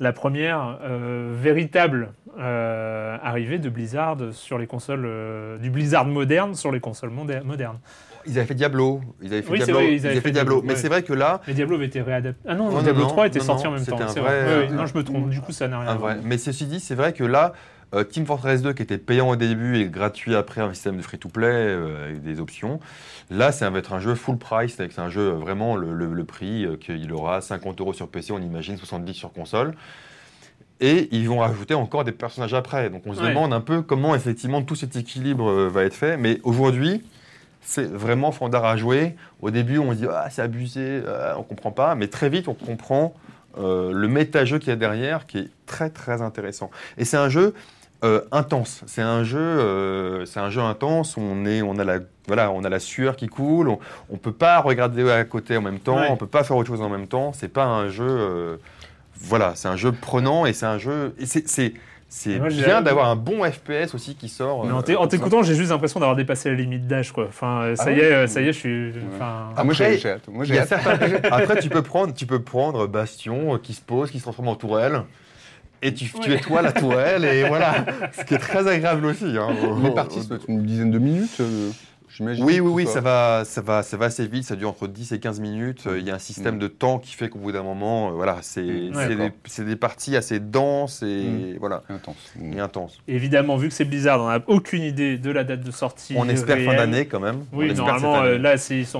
la première euh, véritable euh, arrivée de Blizzard sur les consoles, euh, du Blizzard moderne sur les consoles modernes. Ils avaient fait Diablo, ils avaient fait Oui, c'est Diablo, vrai, ils avaient fait Diablo. Diablo, Mais ouais. c'est vrai que là, Mais Diablo avait été réadapté. Ah non, non, Diablo non, 3 était non, sorti en même temps. un c'est vrai, non, je me trompe. Du coup, ça n'a rien à voir. Mais ceci dit, c'est vrai que là, euh, Team Fortress 2, qui était payant au début et gratuit après, un système de free-to-play euh, avec des options, là, ça va être un jeu full price, c'est-à-dire que c'est un jeu euh, vraiment le, le- le prix euh, qu'il aura 50 euros sur PC, on imagine 70 sur console. Et ils vont rajouter encore des personnages après. Donc on se Ouais. demande un peu comment effectivement tout cet équilibre va être fait. Mais aujourd'hui, c'est vraiment fandard à jouer. Au début, on se dit ah c'est abusé, on comprend pas. Mais très vite, on comprend euh, le méta-jeu qu'il y a derrière, qui est très très intéressant. Et c'est un jeu euh, intense. C'est un jeu, euh, c'est un jeu intense. On est, on a la, voilà, on a la sueur qui coule. On, on peut pas regarder à côté en même temps. Ouais. On peut pas faire autre chose en même temps. C'est pas un jeu, euh, voilà, c'est un jeu prenant et c'est un jeu. Et c'est, c'est, bien d'avoir un bon FPS aussi qui sort. Mais en t'é- en t'écoutant, j'ai juste l'impression d'avoir dépassé la limite d'âge, quoi. Enfin, euh, ça Ah y est, ça y est, je suis. enfin, Ah, moi, Après, j'ai hâte. Moi, hâte. certains- [laughs] Après, tu peux prendre, tu peux prendre Bastion qui se pose, qui se transforme en tourelle. Et tu, tu Ouais. es toi la tourelle, et voilà. [laughs] Ce qui est très agréable aussi. Hein. Les parties, ça doit être une dizaine de minutes, euh, j'imagine. Oui, oui, ou oui, ça va, ça, va, ça va assez vite, ça dure entre 10 et 15 minutes. Euh, Il y a un système Mm. de temps qui fait qu'au bout d'un moment, euh, voilà, c'est Mm. c'est Ouais, des, parties assez denses et, voilà, C'est intense. et intenses. Évidemment, vu que c'est Blizzard, on n'a aucune idée de la date de sortie. On espère fin d'année quand même. Oui, normalement, euh, là, ils sont-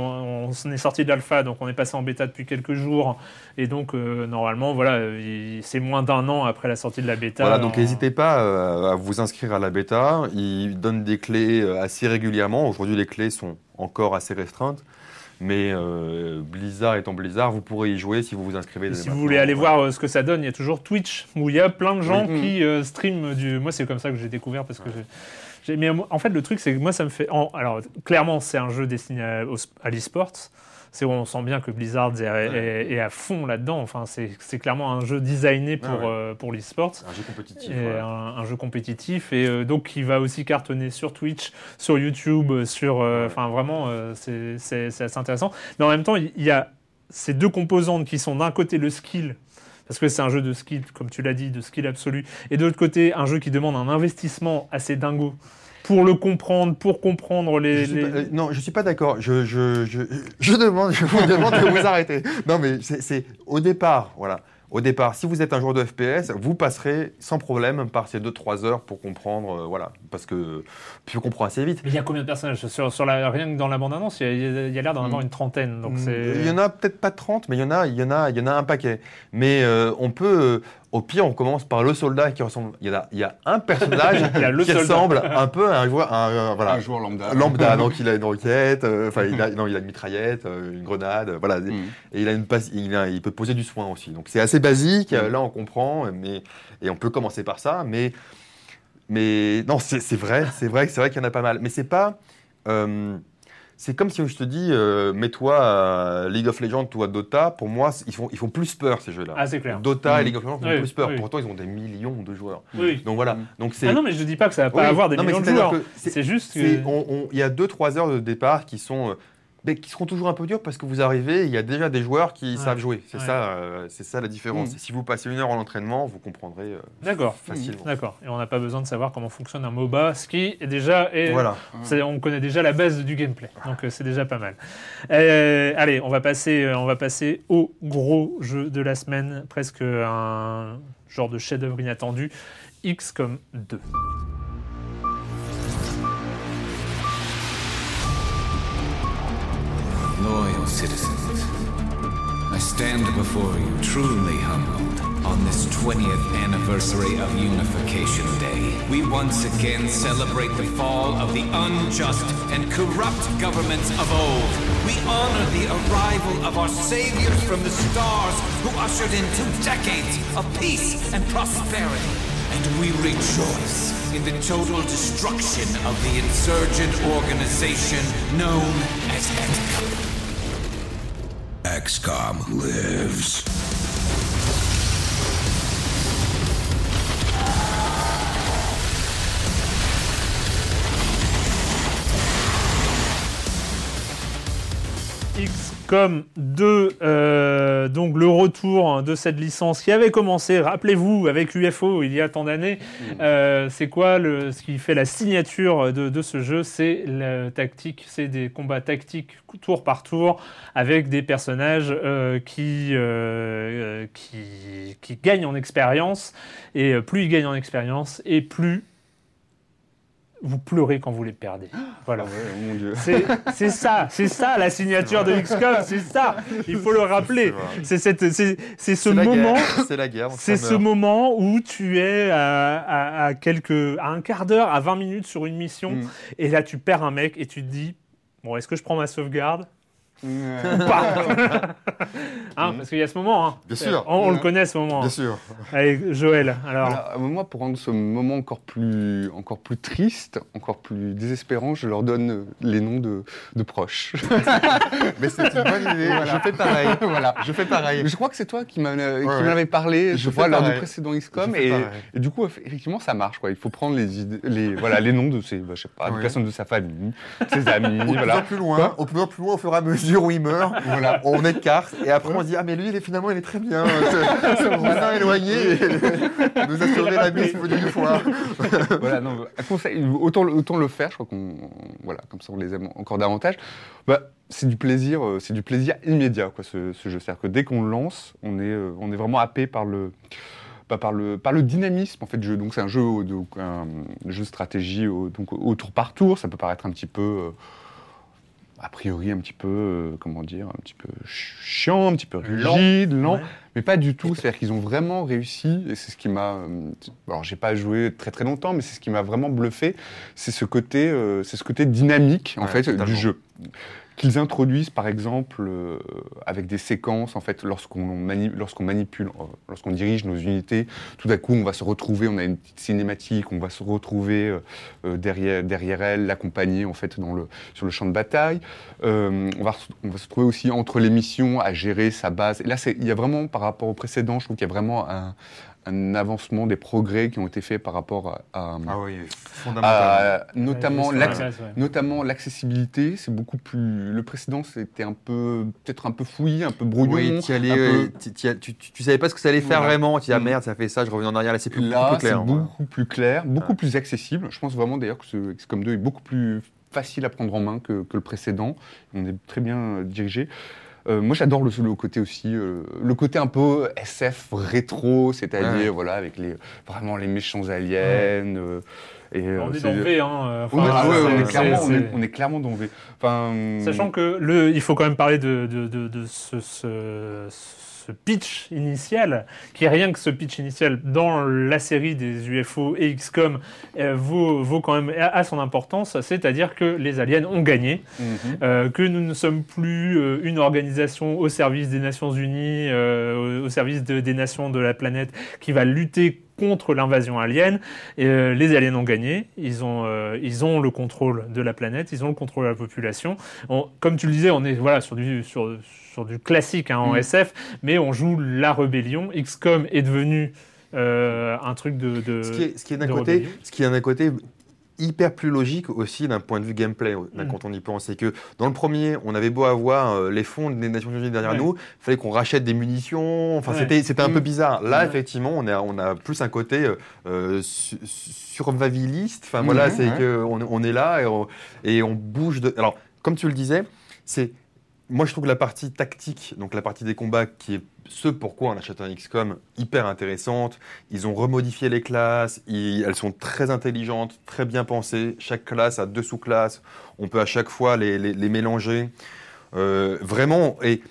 on est sorti de l'alpha, donc on est passé en bêta depuis quelques jours. Et donc, euh, normalement, voilà, il- c'est moins d'un an après la sortie de la bêta. Voilà, donc En- n'hésitez pas euh, à vous inscrire à la bêta. Ils donnent des clés assez régulièrement. Aujourd'hui, les clés sont encore assez restreintes. Mais euh, Blizzard étant Blizzard, vous pourrez y jouer si vous vous inscrivez. Si vous voulez aller voir euh, ce que ça donne, il y a toujours Twitch où il y a plein de gens Oui. qui euh, streament du. Moi, c'est comme ça que j'ai découvert parce que j'ai- j'ai. Mais en fait, le truc, c'est que moi, ça me fait. Alors, clairement, c'est un jeu destiné à, à l'e-sport. C'est où on sent bien que Blizzard est, est- est à fond là-dedans. Enfin, c'est clairement un jeu designé pour, Ah ouais. pour l'e-sport. Un jeu compétitif. Et un, un jeu compétitif et euh, donc qui va aussi cartonner sur Twitch, sur YouTube, euh, sur, enfin vraiment, c'est- assez intéressant. Mais en même temps, il il y a ces deux composantes qui sont d'un côté le skill, parce que c'est un jeu de skill, comme tu l'as dit, de skill absolu, et de l'autre côté un jeu qui demande un investissement assez dingo pour le comprendre, pour comprendre les. Je suis les- pas- euh, non, je suis pas d'accord. Je, je, je, je demande, je vous demande de vous arrêter. Non, mais c'est c'est au départ, voilà. Au départ, si vous êtes un joueur de FPS, vous passerez sans problème par ces 2-3 heures pour comprendre, euh, voilà, parce que tu comprends assez vite. Mais il y a combien de personnages? Sur, sur la, Rien que dans la bande-annonce, il y a, il y a l'air d'en avoir Mm. une trentaine. Donc Mm, c'est... Il y en a peut-être pas 30, mais il y en a, il y en a, il y en a un paquet. Mais euh, on peut, euh, au pire, on commence par le soldat qui ressemble. Il y a, il y a un personnage [laughs] Il y a le qui soldat. ressemble un peu à un joueur, un, euh, voilà, Un joueur lambda. lambda. donc [laughs] il a une roquette, euh, enfin il a, non, il a une mitraillette, euh, une grenade, voilà. Mm. Et il a une passe, il, a- il peut poser du soin aussi. Donc c'est assez basique. Mm. Là on comprend, mais et on peut commencer par ça. Mais mais non, c'est vrai, c'est vrai c'est vrai qu'il y en a pas mal. Mais c'est pas euh, C'est comme si je te dis, euh, mets-toi à League of Legends ou à Dota. Pour moi, ils font, ils font plus peur ces jeux-là. Ah, c'est clair. Dota et Mm. League of Legends font Oui, plus peur. oui. Pourtant, ils ont des millions de joueurs. Oui. Donc voilà. Mm. Donc c'est. Ah non, mais je dis pas que ça va pas Oui. avoir des Non, millions de joueurs. c'est- C'est juste que. Il y a 2-3 heures de départ qui sont. Mais qui seront toujours un peu durs parce que vous arrivez, il y a déjà des joueurs qui Ouais. savent jouer. C'est Ouais. ça, euh, c'est ça la différence. Mm. Si vous passez une heure en entraînement, vous comprendrez euh, D'accord. facilement. D'accord. Et on n'a pas besoin de savoir comment fonctionne un MOBA, ce qui est déjà est, Voilà. c'est- on connaît déjà la base du gameplay, donc euh, c'est déjà pas mal. Euh, allez, on va passer, euh, on va passer au gros jeu de la semaine, presque un genre de chef-d'œuvre inattendu, XCOM 2. Citizens, I stand before you truly humbled on this 20th anniversary of Unification Day. We once again celebrate the fall of the unjust and corrupt governments of old. We honor the arrival of our saviors from the stars who ushered in two decades of peace and prosperity. And we rejoice in the total destruction of the insurgent organization known as XCOM. XCOM lives. XCOM 2, euh, donc le retour de cette licence qui avait commencé, rappelez-vous, avec UFO il y a tant d'années. Euh, c'est quoi le, ce qui fait la signature de, de ce jeu? C'est la tactique, c'est des combats tactiques tour par tour avec des personnages euh, qui, qui, qui gagnent en expérience. Et plus ils gagnent en expérience, et plus vous pleurez quand vous les perdez. Voilà. Ah ouais, mon dieu. C'est ça, c'est ça la signature de XCOM, c'est ça. Il faut le rappeler. C'est cette- c'est c'est ce moment, C'est la guerre. donc [laughs] c'est ça ce moment où tu es à, à- à quelques, à un quart d'heure, à 20 minutes sur une mission, Mm. et là tu perds un mec et tu te dis, bon, est-ce que je prends ma sauvegarde? Ou pas [laughs] Hein, Parce qu'il y a ce moment. hein. Bien sûr. On, on le connaît ce moment. Bien sûr. Allez, Joël. Alors, Voilà, euh, moi, pour rendre ce moment encore plus, encore plus triste, encore plus désespérant, je leur donne euh, les noms de, de proches. [laughs] Mais c'est une bonne idée. Je fais pareil. [laughs] voilà. Je fais pareil. Je crois que c'est toi qui m'en euh, Ouais, ouais. avais parlé, je, Je vois, fais lors du précédent fais Et, du coup, eff- effectivement, ça marche. Quoi. Il faut prendre les, idées- les, voilà, les noms de ses, bah, je sais pas, Ouais. personnes de sa famille, de ses amis. Au plus voilà. plus loin, au plus loin, au fur et à mesure où il meurt, [laughs] voilà, on écarte et après on se dit ah mais lui il est finalement il est très bien, [laughs] ce, ce voisin éloigné [laughs] nous a sauvé la mise d'une fois. voilà, non, conseil, autant, le- autant le faire, je crois qu'on, voilà, comme ça on les aime encore davantage. Bah, c'est du plaisir, euh, c'est du plaisir immédiat, quoi, ce, ce jeu. C'est-à-dire que dès qu'on le lance, on est, euh, on est vraiment happé par le, bah, par le, par le dynamisme en fait du jeu. Donc c'est un jeu, donc, un jeu de stratégie au, donc, au tour par tour. Ça peut paraître un petit peu, euh, a priori un petit peu, euh, comment dire, un petit peu ch- chiant, un petit peu rigide, lent. Ouais. Mais pas du tout. C'est-à-dire qu'ils ont vraiment réussi, et c'est ce qui m'a. euh, Alors, j'ai pas joué très très longtemps, mais c'est ce qui m'a vraiment bluffé. C'est ce côté, euh, c'est ce côté dynamique en Ouais, fait totalement. du jeu. Qu'ils introduisent par exemple euh, avec des séquences en fait lorsqu'on mani- manipule, euh, lorsqu'on dirige nos unités, tout d'un coup on va se retrouver, on a une petite cinématique, on va se retrouver euh, euh, derrière derrière elle, l'accompagner en fait dans le sur le champ de bataille. Euh, on va on va se trouver aussi entre les missions à gérer sa base. Et là il y a vraiment par rapport au précédent, je trouve qu'il y a vraiment un, un avancement des progrès qui ont été faits par rapport à, à- Ah oui, à- fondamentalement. notamment Ouais, l'acc- ouais, ouais. notamment l'accessibilité, c'est beaucoup plus. Le précédent, c'était un peu, peut-être un peu fouillé, un peu brouillon. Oui, tu, allais, un euh, peu- tu- tu, tu- tu savais pas ce que ça allait faire Voilà. vraiment. Tu dis ah Mm. merde, ça fait ça, je reviens en arrière. Là, c'est plus, plus c'est clair. voilà. beaucoup plus clair, beaucoup plus accessible. Je pense vraiment d'ailleurs que ce XCOM 2 est beaucoup plus facile à prendre en main que, que le précédent. On est très bien euh, dirigé. Euh, moi, j'adore le, le côté aussi, euh, le côté un peu SF rétro, c'est-à-dire Ouais. voilà avec les vraiment les méchants aliens. euh, et, euh, on est dans V, hein. ah ouais, on, est clairement, on, est, c'est- on est clairement dans V. Enfin, Sachant que le, il faut quand même parler de, de, de, de ce, ce, ce pitch initial, qui est rien que ce pitch initial dans la série des UFO et XCOM euh, vaut, vaut quand même à, à son importance, c'est-à-dire que les aliens ont gagné, Mhm. euh, que nous ne sommes plus euh, une organisation au service des Nations Unies, euh, au, au service de- des nations de la planète qui va lutter contre l'invasion alien. Et, euh, les aliens ont gagné. Ils ont, euh, ils ont le contrôle de la planète. Ils ont le contrôle de la population. On- comme tu le disais, on est voilà sur du sur, sur du classique hein, en Mm. SF, mais on joue la rébellion. XCOM est devenu euh, un truc de, de Ce qui est, ce qui est d'un côté, rébellion. ce qui est d'un côté hyper plus logique aussi d'un point de vue gameplay là, Mm. quand on y pense, c'est que dans le premier, on avait beau avoir euh, les fonds des Nations Unies derrière Ouais. nous, il fallait qu'on rachète des munitions, enfin Ouais. c'était c'était un peu Mm. bizarre. Là, Ouais. effectivement, on a on a plus un côté euh, euh, su- survivaliste. Enfin voilà, Ouais, c'est ouais. que on, on est là et on, et on bouge de. Alors comme tu le disais, c'est moi, je trouve la partie tactique, donc la partie des combats, qui est ce pourquoi on achète un XCOM, hyper intéressante. Ils ont remodifié les classes, elles sont très intelligentes, très bien pensées. Chaque classe a deux sous-classes, on peut à chaque fois les mélanger. Euh, vraiment, et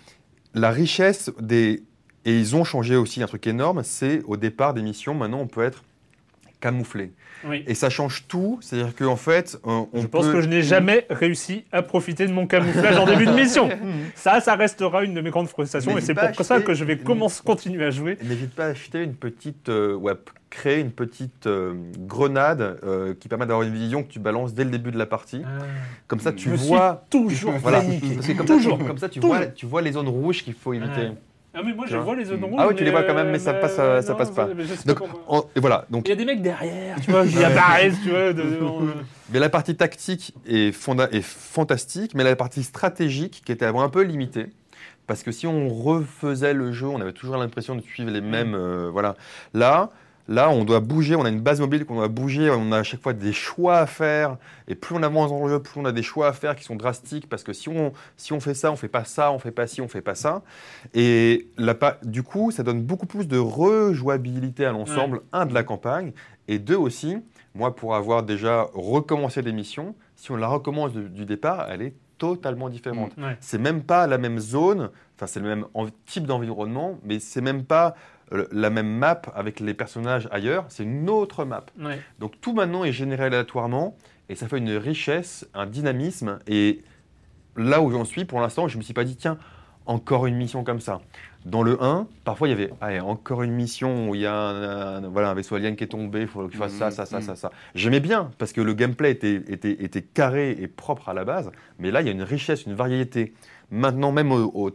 la richesse des... Et ils ont changé aussi un truc énorme, c'est au départ des missions, maintenant on peut être camouflé. Oui. Et ça change tout, c'est-à-dire qu'en fait, on, Je pense peut- que je n'ai jamais réussi à profiter de mon camouflage en début de mission. [laughs] Ça, ça restera une de mes grandes frustrations et c'est pour ça que je vais commencer, continuer à jouer. N'hésite pas à acheter une petite, euh, ouais, p- créer une petite euh, grenade euh, qui permet d'avoir une vision que tu balances dès le début de la partie. Comme ça, tu vois. toujours Voilà. paniqué. Parce que comme Toujours. ça, comme ça, tu Toujours. vois, tu vois les zones rouges qu'il faut éviter. Ouais. Ah mais moi je vois les zones rouges. Ah oui, tu les vois quand euh, même, mais ça bah, passe, euh, ça passe pas. Donc, voilà. Donc, Il y a des mecs derrière, tu [laughs] vois, qui apparaissent, tu vois. de- de- mais la partie tactique est, est fantastique, mais la partie stratégique qui était avant un peu limitée. Parce que si on refaisait le jeu, on avait toujours l'impression de suivre les mêmes. euh, voilà. Là, là, on doit bouger, on a une base mobile qu'on doit bouger, on a à chaque fois des choix à faire. Et plus on avance dans le jeu, plus on a des choix à faire qui sont drastiques. Parce que si on, si on fait ça, on fait pas ça, on fait pas ci, on fait pas ça. Et la du coup, ça donne beaucoup plus de rejouabilité à l'ensemble, un, de la campagne, et deux aussi, moi, pour avoir déjà recommencé des missions, si on la recommence de- du départ, elle est totalement différente. Ouais. C'est même pas la même zone, enfin c'est le même type d'environnement, mais c'est même pas la même map avec les personnages ailleurs, c'est une autre map. Ouais. Donc tout maintenant est généré aléatoirement et ça fait une richesse, un dynamisme. Et là où j'en suis, pour l'instant, je me suis pas dit, tiens, encore une mission comme ça. Dans le 1, parfois il y avait allez, encore une mission où il y a un, un- voilà, un vaisseau alien qui est tombé, il faut qu'il fasse ça, ça, ça, ça, ça. J'aimais bien parce que le gameplay était, était, était carré et propre à la base, mais là il y a une richesse, une variété. Maintenant, même au- au-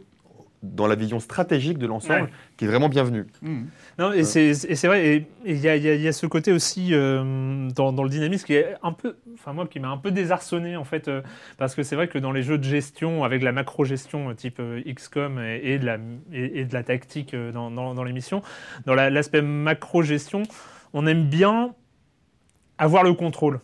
dans la vision stratégique de l'ensemble, Ouais. qui est vraiment bienvenue. Mm. Non, et c'est et c'est vrai, il y a, il y y a ce côté aussi euh, dans, dans le dynamisme qui est un peu, enfin moi qui m'a un peu désarçonné en fait, euh, parce que c'est vrai que dans les jeux de gestion, avec la macro-gestion euh, type euh, XCOM et, et de la, et, et de la tactique euh, dans, dans, dans l'émission, dans la- l'aspect macro-gestion, on aime bien avoir le contrôle.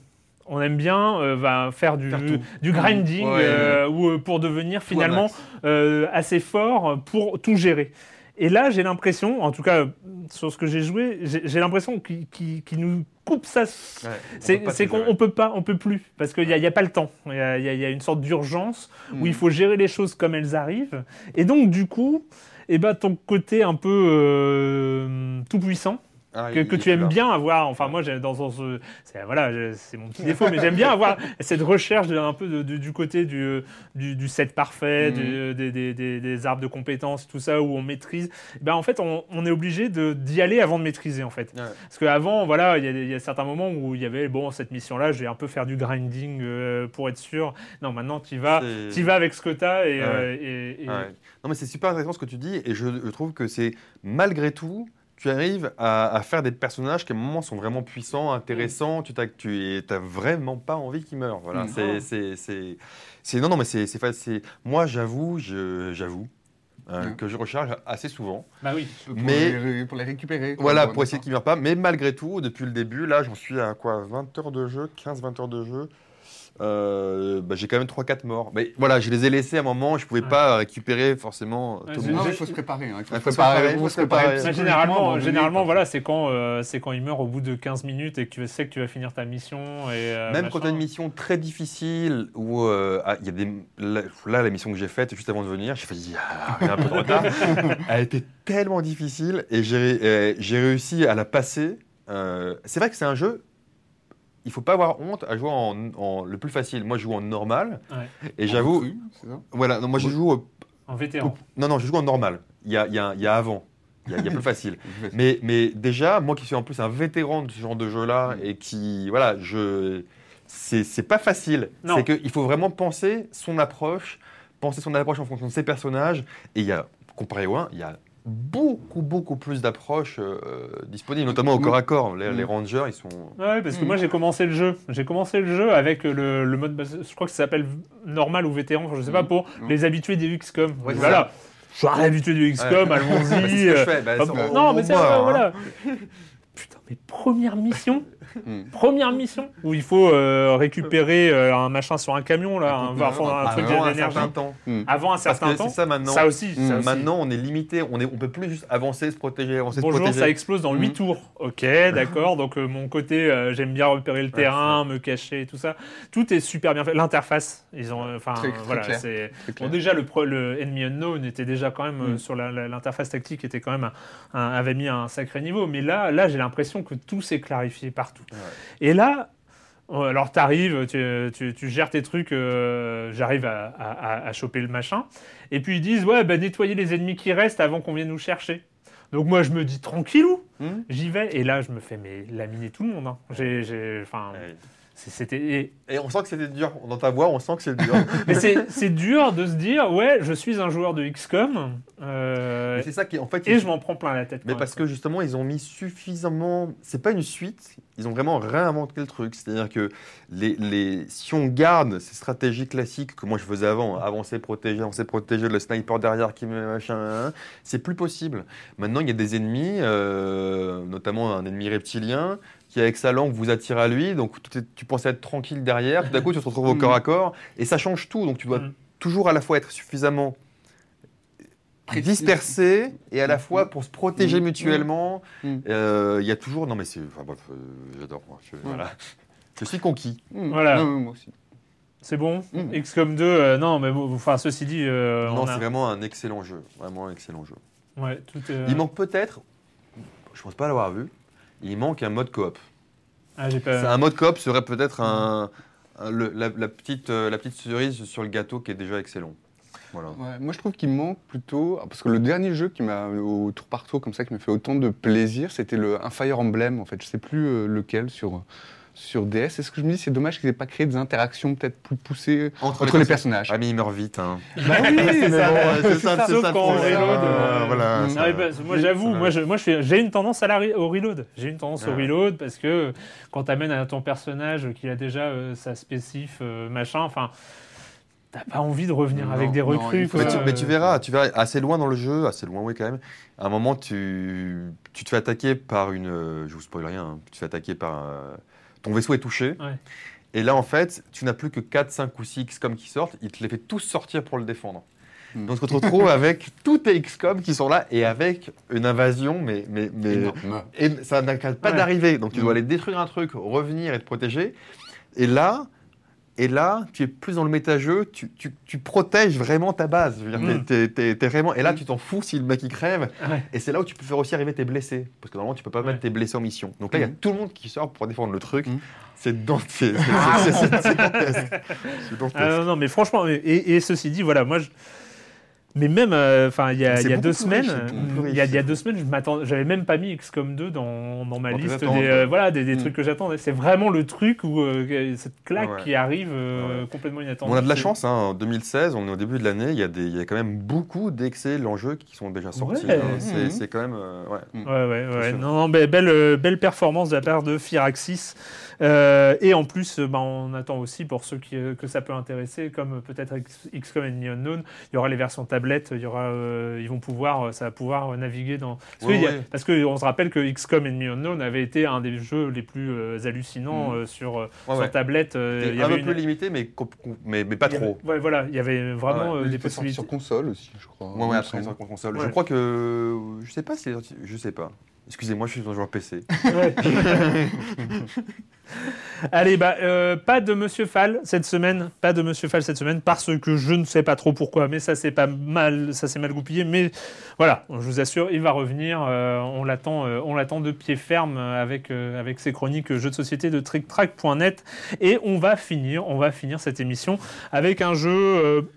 On aime bien euh, va faire du, Faire tout. du grinding Ouais. euh, ou, euh, pour devenir finalement euh, assez fort pour tout gérer. Et là, j'ai l'impression, en tout cas sur ce que j'ai joué, j'ai l'impression qu'il nous coupe ça. C'est c'est qu'on on peut pas, on peut plus, parce qu'il n'y a, y a pas le temps. Il y a, y y une sorte d'urgence où Mm. il faut gérer les choses comme elles arrivent. Et donc, du coup, eh ben, ton côté un peu tout puissant, Ah, que, que tu aimes bien avoir. Enfin, moi, dans ce, c'est voilà, c'est mon petit défaut, mais j'aime bien avoir [laughs] cette recherche de- un peu de- de- du côté du, du, du set parfait, du- des, des, des, des arbres de compétences, tout ça où on maîtrise. Ben en fait, on, on est obligé d'y aller avant de maîtriser en fait. Ouais. Parce qu'avant, voilà, il y, a- il y a certains moments où il y avait bon cette mission-là, je vais un peu faire du grinding euh, pour être sûr. Non, maintenant tu vas, tu vas avec ce que tu as et, Ouais. euh, et- et- Ouais. Non, mais c'est super intéressant ce que tu dis, et je, je trouve que c'est malgré tout, tu arrives à, à faire des personnages qui à un moment sont vraiment puissants, intéressants, tu t'as tu n'as vraiment pas envie qu'ils meurent. Voilà, Mm. c'est, c'est, c'est, c'est- non, non, mais c'est, c'est, moi j'avoue, je, j'avoue. euh, Ouais. que je recharge assez souvent. Bah oui. Pour, Mais- les, pour les récupérer. quoi. Voilà, pour essayer qu'ils ne meurent pas. Mais malgré tout, depuis le début, là, j'en suis à quoi 20 heures de jeu 15-20 heures de jeu Euh, bah, J'ai quand même 3-4 morts. Mais voilà, je les ai laissés à un moment, je ne pouvais Ouais. pas récupérer forcément Ouais, tout j'ai- le Non, monde. mais il faut se préparer. hein. Il faut Ouais, se faut se préparer. préparer, faut faut se se préparer. préparer Bah, généralement, généralement voilà, c'est quand, euh, c'est quand il meurt au bout de 15 minutes et que tu sais que tu vas finir ta mission. Et, euh, Même machin. quand tu as une mission très difficile où euh, ah, il y a des là, là, la mission que j'ai faite juste avant de venir, j'ai failli ah, il y a un peu de retard. [laughs] Elle était tellement difficile et j'ai euh, réussi à la passer. Euh, c'est vrai que c'est un jeu. Il faut pas avoir honte à jouer en, en- le plus facile. Moi, je joue en normal Ouais. et j'avoue. Ça Voilà, non, moi je joue. au- En vétéran. non, non, je joue en normal. Il y a, il y a- il y a avant. Il y a, [laughs] il y a plus facile. Mais, mais déjà, moi qui suis en plus un vétéran de ce genre de jeu-là Mm. et qui, voilà, je, c'est c'est pas facile. C'est qu'il faut vraiment penser son approche, penser son approche en fonction de ses personnages. Et il y a, comparé au 1, il y a beaucoup, beaucoup plus d'approches euh, disponibles, notamment au Mm. corps à corps. Les, Mm. les rangers, ils sont. Ouais, parce que Mm. moi j'ai commencé le jeu. J'ai commencé le jeu avec le, le mode, base- je crois que ça s'appelle normal ou vétéran, enfin, je sais pas, Mm. pour Mm. les habitués des XCOM. Ouais, voilà. Je suis un habitué du XCOM, Ouais. Bah, allons-y. [laughs] ce que je euh, fais. Bah, non, on mais c'est hein. voilà. [laughs] Putain, mais première mission, Mm. première mission où il faut euh, récupérer euh, un machin sur un camion là, un, enfin, un truc Avant un d'énergie. certain temps. Avant un Parce certain que temps. ça maintenant. Ça aussi, ça aussi. Maintenant, on est limité. On ne on peut plus juste avancer, se protéger, avancer, se Bonjour, protéger. ça explose dans 8 Mhm. tours. Ok, d'accord. Donc, euh, mon côté, euh, j'aime bien repérer le terrain, me cacher et tout ça. Tout est super bien fait. L'interface, ils ont. euh, Enfin, voilà. clair. c'est Bon, déjà, le, pro- le Enemy Unknown était déjà quand même, sur la- la- l'interface tactique, était quand même un- un- avait mis un sacré niveau. Mais là, là j'ai l'impression que tout s'est clarifié partout. Ouais. Et là. euh, Alors t'arrives, tu, tu, tu gères tes trucs, euh, j'arrive à, à- à- à choper le machin, et puis ils disent ouais bah nettoyer les ennemis qui restent avant qu'on vienne nous chercher. Donc moi je me dis tranquillou, Hmm. j'y vais, et là je me fais mais laminer tout le monde. hein. J'ai, j'ai- enfin, Ouais. C'était, et- on sent que c'était dur. Dans ta voix, on sent que c'est dur. [laughs] mais c'est, dur de se dire ouais je suis un joueur de XCOM, euh, c'est ça qui, en fait, et ils- je m'en prends plein la tête. Mais parce que justement, ils ont mis suffisamment. C'est pas une suite, ils ont vraiment réinventé le truc. C'est-à-dire que les, les... si on garde ces stratégies classiques que moi je faisais avant, hein, avancer, protéger, avancer, protéger, le sniper derrière qui me machin, hein, c'est plus possible. Maintenant, il y a des ennemis, euh, notamment un ennemi reptilien, qui avec sa langue vous attire à lui, donc tu, pensais être tranquille derrière, tout d'un coup tu te [laughs] retrouves au corps à corps, et ça change tout. Donc tu dois Mm. toujours à la fois être suffisamment dispersé et à la fois pour se protéger Mm. mutuellement. Mm. Euh, Il y a toujours. Non, mais c'est. Enfin, bref, euh, j'adore. moi. Je, voilà. je suis conquis. Mm. Voilà. Non, moi aussi. C'est bon Mm. XCOM 2, euh, non mais bon, enfin ceci dit, euh, non, a- c'est vraiment un excellent jeu. Vraiment un excellent jeu. ouais, tout, euh, Il manque peut-être. Je pense pas l'avoir vu. Il manque un mode coop. ah, pas- Un mode coop serait peut-être un, un- le- la, la petite, euh, la petite cerise sur le gâteau qui est déjà excellent. Voilà. Ouais, moi, je trouve qu'il manque plutôt. Parce que le dernier jeu qui m'a, au tour par tour, comme ça, qui m'a fait autant de plaisir, c'était le, un Fire Emblem, en fait. Je sais plus euh, lequel sur, sur DS. Est-ce que je me dis, c'est dommage qu'ils aient pas créé des interactions peut-être plus poussées entre, les personnages Ah, mais il meurt vite. Hein. Bah oui, [laughs] c'est ça. c'est ça, ça. le quand on reload, Euh, voilà. ça- Ah oui, bah, moi j'avoue, ça- moi, je, moi j'ai une tendance à la, au reload. J'ai une tendance au Ah. reload parce que quand tu amènes à ton personnage qui a déjà euh, sa spécif, euh, machin, enfin, t'as pas envie de revenir Non, avec des recrues. faut-. Mais tu, mais tu verras, tu verras assez loin dans le jeu, assez loin, oui, quand même. À un moment, tu, tu te fais attaquer par une. Je vous spoil rien, hein, tu te fais attaquer par. euh, ton vaisseau est touché. Ouais. Et là, en fait, tu n'as plus que 4, 5 ou 6 XCOM qui sortent. Il te les fait tous sortir pour le défendre. Hmm. Donc, on se retrouve avec [laughs] tous tes XCOM qui sont là et avec une invasion, mais. mais, mais et ça n'arrête pas Ouais. d'arriver. Donc tu dois Mm. aller détruire un truc, revenir et te protéger. Et là, et là, tu es plus dans le méta-jeu, tu, tu, tu protèges vraiment ta base. Je veux dire, Mm. t'es- t'es- t'es vraiment... Et là, tu t'en fous si le mec il crève. Ouais. Et c'est là où tu peux faire aussi arriver tes blessés. Parce que normalement, tu peux pas mettre tes blessés en mission. Donc là, il y a Mm. tout le monde qui sort pour défendre le truc. Mm. C'est dantesque. C'est dantesque. C'est dantesque. Ah non, non, mais franchement, et, et ceci dit, voilà, moi je. Mais même, euh, enfin, il y a, y deux semaines, il y a, y deux semaines, je m'attends, j'avais même pas mis XCOM 2 dans, dans ma liste des, euh, voilà, des, des Mm. trucs que j'attendais. C'est vraiment le truc où euh, cette claque Ouais. qui arrive euh, Ouais. complètement inattendue. On a de la chance, hein. en 2016, on est au début de l'année, il y, a des- il y a quand même beaucoup d'excellents jeux qui sont déjà sortis. Ouais. hein. C'est Mhm. c'est quand même... euh, ouais. Ouais, ouais. Non, non, be- belle, euh, belle performance de la part de Firaxis. Euh, et en plus, euh, bah, on attend aussi pour ceux qui, euh, que ça peut intéresser, comme peut-être XCOM Enemy Unknown, il y aura les versions tablettes, il y aura, euh, ils vont pouvoir, ça va pouvoir naviguer dans. Parce, Ouais, que, ouais. parce que on se rappelle que XCOM Enemy Unknown avait été un des jeux les plus euh, hallucinants Mm. euh, sur, Ouais, sur ouais. tablette. euh, Et il y un avait peu une- plus limité, mais, mais, mais pas avait- trop. Ouais, voilà, il y avait vraiment euh, des possibilités. sur console aussi, je crois. Ouais, ouais, après, sur console. Ouais. Je crois que. Je sais pas si. Je sais pas. Excusez-moi, je suis un joueur PC. [laughs] Allez, bah, euh, pas de Monsieur Fall cette semaine, pas de Monsieur Fall cette semaine, parce que je ne sais pas trop pourquoi, mais ça s'est mal goupillé, mais voilà, je vous assure, il va revenir, euh, on l'attend, euh, on l'attend de pied ferme avec avec ses chroniques jeux de société de TrickTrack.net, et on va finir, on va finir cette émission avec un jeu.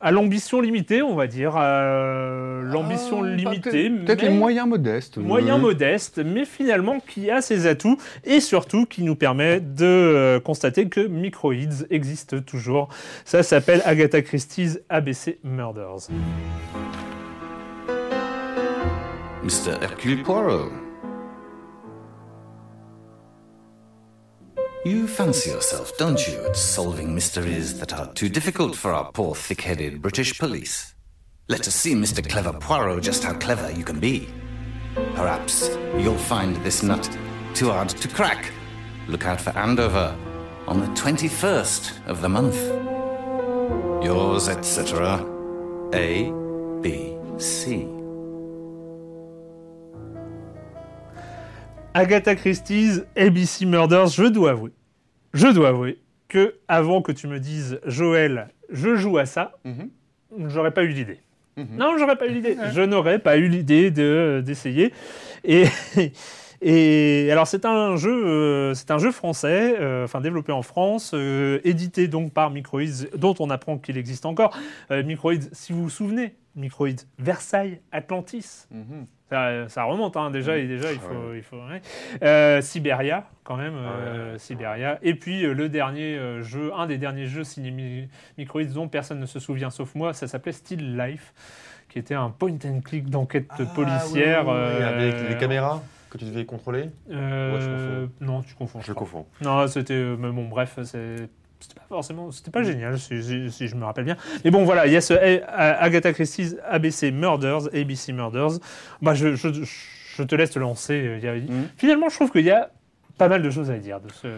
À l'ambition limitée, on va dire. euh, l'ambition Ah, limitée. Peut-être les moyens modestes. moyen Euh, modeste, mais finalement qui a ses atouts et surtout qui nous permet de euh, constater que Microids existe toujours. Ça s'appelle Agatha Christie's ABC Murders. Mr. Hercule Poirot. You fancy yourself, don't you, at solving mysteries that are too difficult for our poor thick headed British police? Let us see, Mr. Clever Poirot, just how clever you can be. Perhaps you'll find this nut too hard to crack. Look out for Andover on the 21st of the month. Yours, etc. A, B, C. Agatha Christie's ABC Murders, je dois avouer, je dois avouer que avant que tu me dises Joël, je joue à ça, j'aurais pas eu l'idée. Non, j'aurais pas eu l'idée. Je n'aurais pas eu l'idée de d'essayer. Et [laughs] et alors c'est un jeu, euh, c'est un jeu français, euh, enfin développé en France, euh, édité donc par Microids, dont on apprend qu'il existe encore. Microids, si vous vous souvenez, Microids, Versailles, Atlantis. Ça, ça remonte hein, déjà, et déjà il faut, il faut ouais. Euh, Siberia quand même, euh, Siberia. Et puis euh, le dernier jeu, un des derniers jeux signé Mi- Microids dont personne ne se souvient sauf moi, ça s'appelait Still Life, qui était un point and click d'enquête policière. Ah, oui, oui, oui, Avec les caméras que tu devais contrôler euh, Ouais, je confonds. non, tu confonds. Je confonds. Non, c'était. Mais bon, bref, c'est. C'était pas forcément, c'était pas génial si, si- si je me rappelle bien. Mais bon, voilà, il y a ce A- Agatha Christie's ABC Murders, ABC Murders. Bah, je, je, je te laisse te lancer. a- Mhm. Finalement, je trouve qu'il y a pas mal de choses à dire de ce.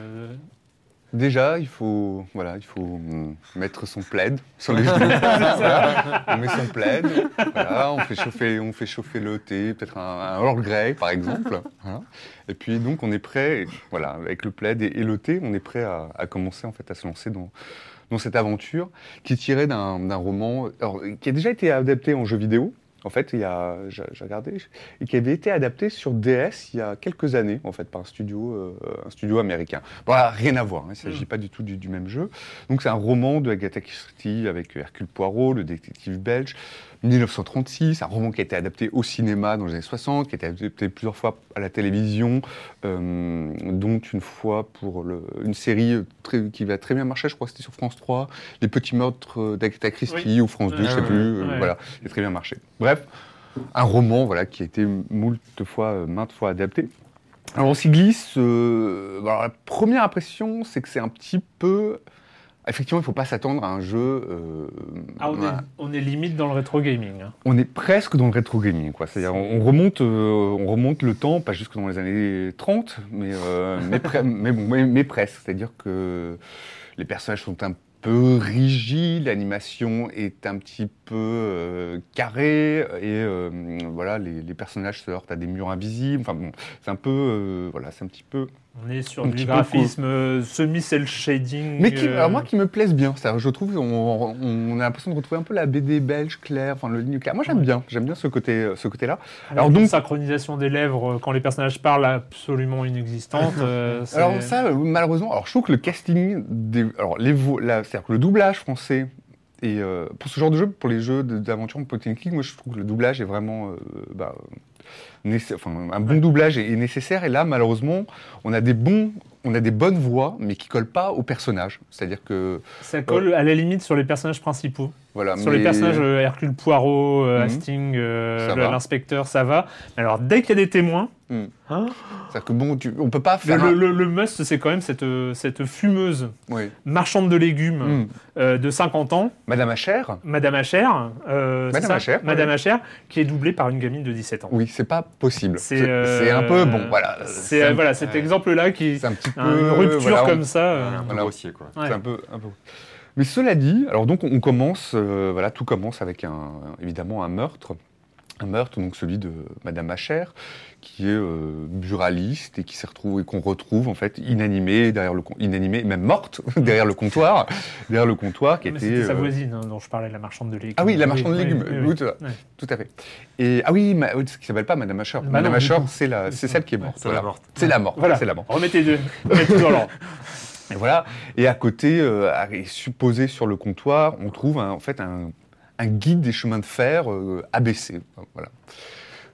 Déjà, il faut, voilà, il faut mettre son plaid sur les [laughs] Voilà, On met son plaid, voilà, on, fait chauffer, on fait chauffer le thé, peut-être un, un Earl Grey par exemple. voilà. Et puis donc on est prêt, voilà, avec le plaid et, et le thé, on est prêt à, à commencer en fait à se lancer dans, dans cette aventure qui est tirée d'un d'un roman alors, qui a déjà été adapté en jeu vidéo. En fait, il y a, j'ai regardé, et qui avait été adapté sur DS il y a quelques années, en fait, par un studio, euh, un studio américain. Voilà, rien à voir, hein, il ne s'agit pas du tout du, du même jeu. Donc c'est un roman de Agatha Christie avec Hercule Poirot, le détective belge, 1936, un roman qui a été adapté au cinéma dans les années 60, qui a été adapté plusieurs fois à la télévision, euh, dont une fois pour le- une série très- qui va très bien marcher, je crois que c'était sur France 3, Les Petits Meurtres d'Agatha Christie, Oui. ou France 2, je Ouais, sais plus, euh, ouais. voilà, qui a très bien marché. Bref, un roman voilà, qui a été moult fois, euh, maintes fois adapté. Alors on s'y glisse. euh, alors, la première impression, c'est que c'est un petit peu. Effectivement, il ne faut pas s'attendre à un jeu. euh, Ah, on, est, voilà. on est limite dans le rétro gaming. hein. On est presque dans le rétro gaming, quoi. C'est-à-dire, on, on remonte, euh, on remonte le temps, pas jusque dans les années 30, mais, euh, [laughs] mais, mais, bon, mais- mais presque. C'est-à-dire que les personnages sont un peu rigides, l'animation est un petit peu carrée, et voilà, les, les personnages se heurtent à des murs invisibles. Enfin bon, c'est un peu, voilà, c'est un petit peu On est sur du graphisme euh, semi-cel shading. mais qui, euh, alors moi qui me plaise bien, je trouve on, on a l'impression de retrouver un peu la BD belge claire, enfin le ligne clair. Moi j'aime bien, j'aime bien ce côté, ce côté-là. Alors Alors donc synchronisation des lèvres euh, quand les personnages parlent absolument inexistante. [laughs] euh, alors ça euh, malheureusement, alors je trouve que le casting, des, alors les c'est-à-dire que le doublage français et euh, pour ce genre de jeu, pour les jeux d'aventure en point and click, moi je trouve que le doublage est vraiment, euh, bah, euh, enfin un bon doublage est, est nécessaire. Et là malheureusement, on a des bons, on a des bonnes voix, mais qui collent pas aux personnages. C'est-à-dire que ça colle à la limite sur les personnages principaux. Voilà. Sur les personnages euh, Hercule Poirot, euh, Mhm. Hastings, euh, l'inspecteur, ça va. Mais alors dès qu'il y a des témoins, Mhm. hein, C'est-à-dire que bon, tu, on peut pas faire. le- un- le- le must c'est quand même cette, euh, cette fumeuse Oui. marchande de légumes Mm. euh, de 50 ans, Madame Acher Madame Acher, euh, Madame Acher, Madame ouais. Acher, qui est doublée par une gamine de 17 ans. Oui, c'est pas possible. C'est euh, un peu bon, voilà. C'est un- voilà cet ouais. exemple-là qui C'est un petit peu une rupture voilà, on- comme ça. euh, Un peu Voilà. grossier, quoi. ouais. C'est un peu, un peu. Mais cela dit, alors donc on commence, euh, voilà, tout commence avec un, évidemment un meurtre, un meurtre donc celui de Madame Acher, qui est euh, buraliste et qui s'est retrouvée, qu'on retrouve en fait inanimée derrière le, inanimée, même morte [laughs] derrière le comptoir, derrière le comptoir qui Mais était. C'était sa euh, voisine hein, dont je parlais, la marchande de légumes. Ah oui, la marchande de légumes. oui, Oui, oui. tout, à- Ouais. tout à fait. Et ah oui, ma, ce qui s'appelle pas Madame Acher. Bah Madame non, du Acher, tout. c'est la, c'est celle qui est morte. C'est la morte. C'est la morte. Voilà. C'est la morte. Remettez deux. Remettez l'ordre. [laughs] Et voilà. Et à côté, euh, supposé sur le comptoir, on trouve un- en fait un, guide des chemins de fer euh, ABC. Voilà.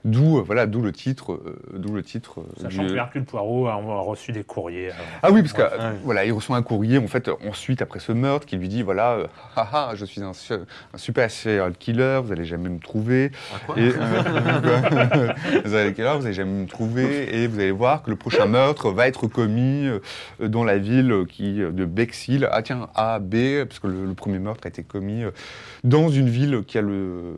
D'où euh, voilà, d'où le titre, euh, d'où le titre. euh, Sachant du- que Hercule Poirot a, a reçu des courriers. Ah oui, parce que Ouais. voilà, il reçoit un courrier en fait ensuite après ce meurtre qui lui dit voilà, euh, ah, ah, je suis un, su- un super serial killer, vous allez jamais me trouver. Ah, quoi Et, [laughs] [laughs] vous allez heure, vous allez jamais me trouver et vous allez voir que le prochain meurtre va être commis dans la ville qui de Bexhill. Ah tiens, A, B, parce que le, le premier meurtre a été commis dans une ville qui a le,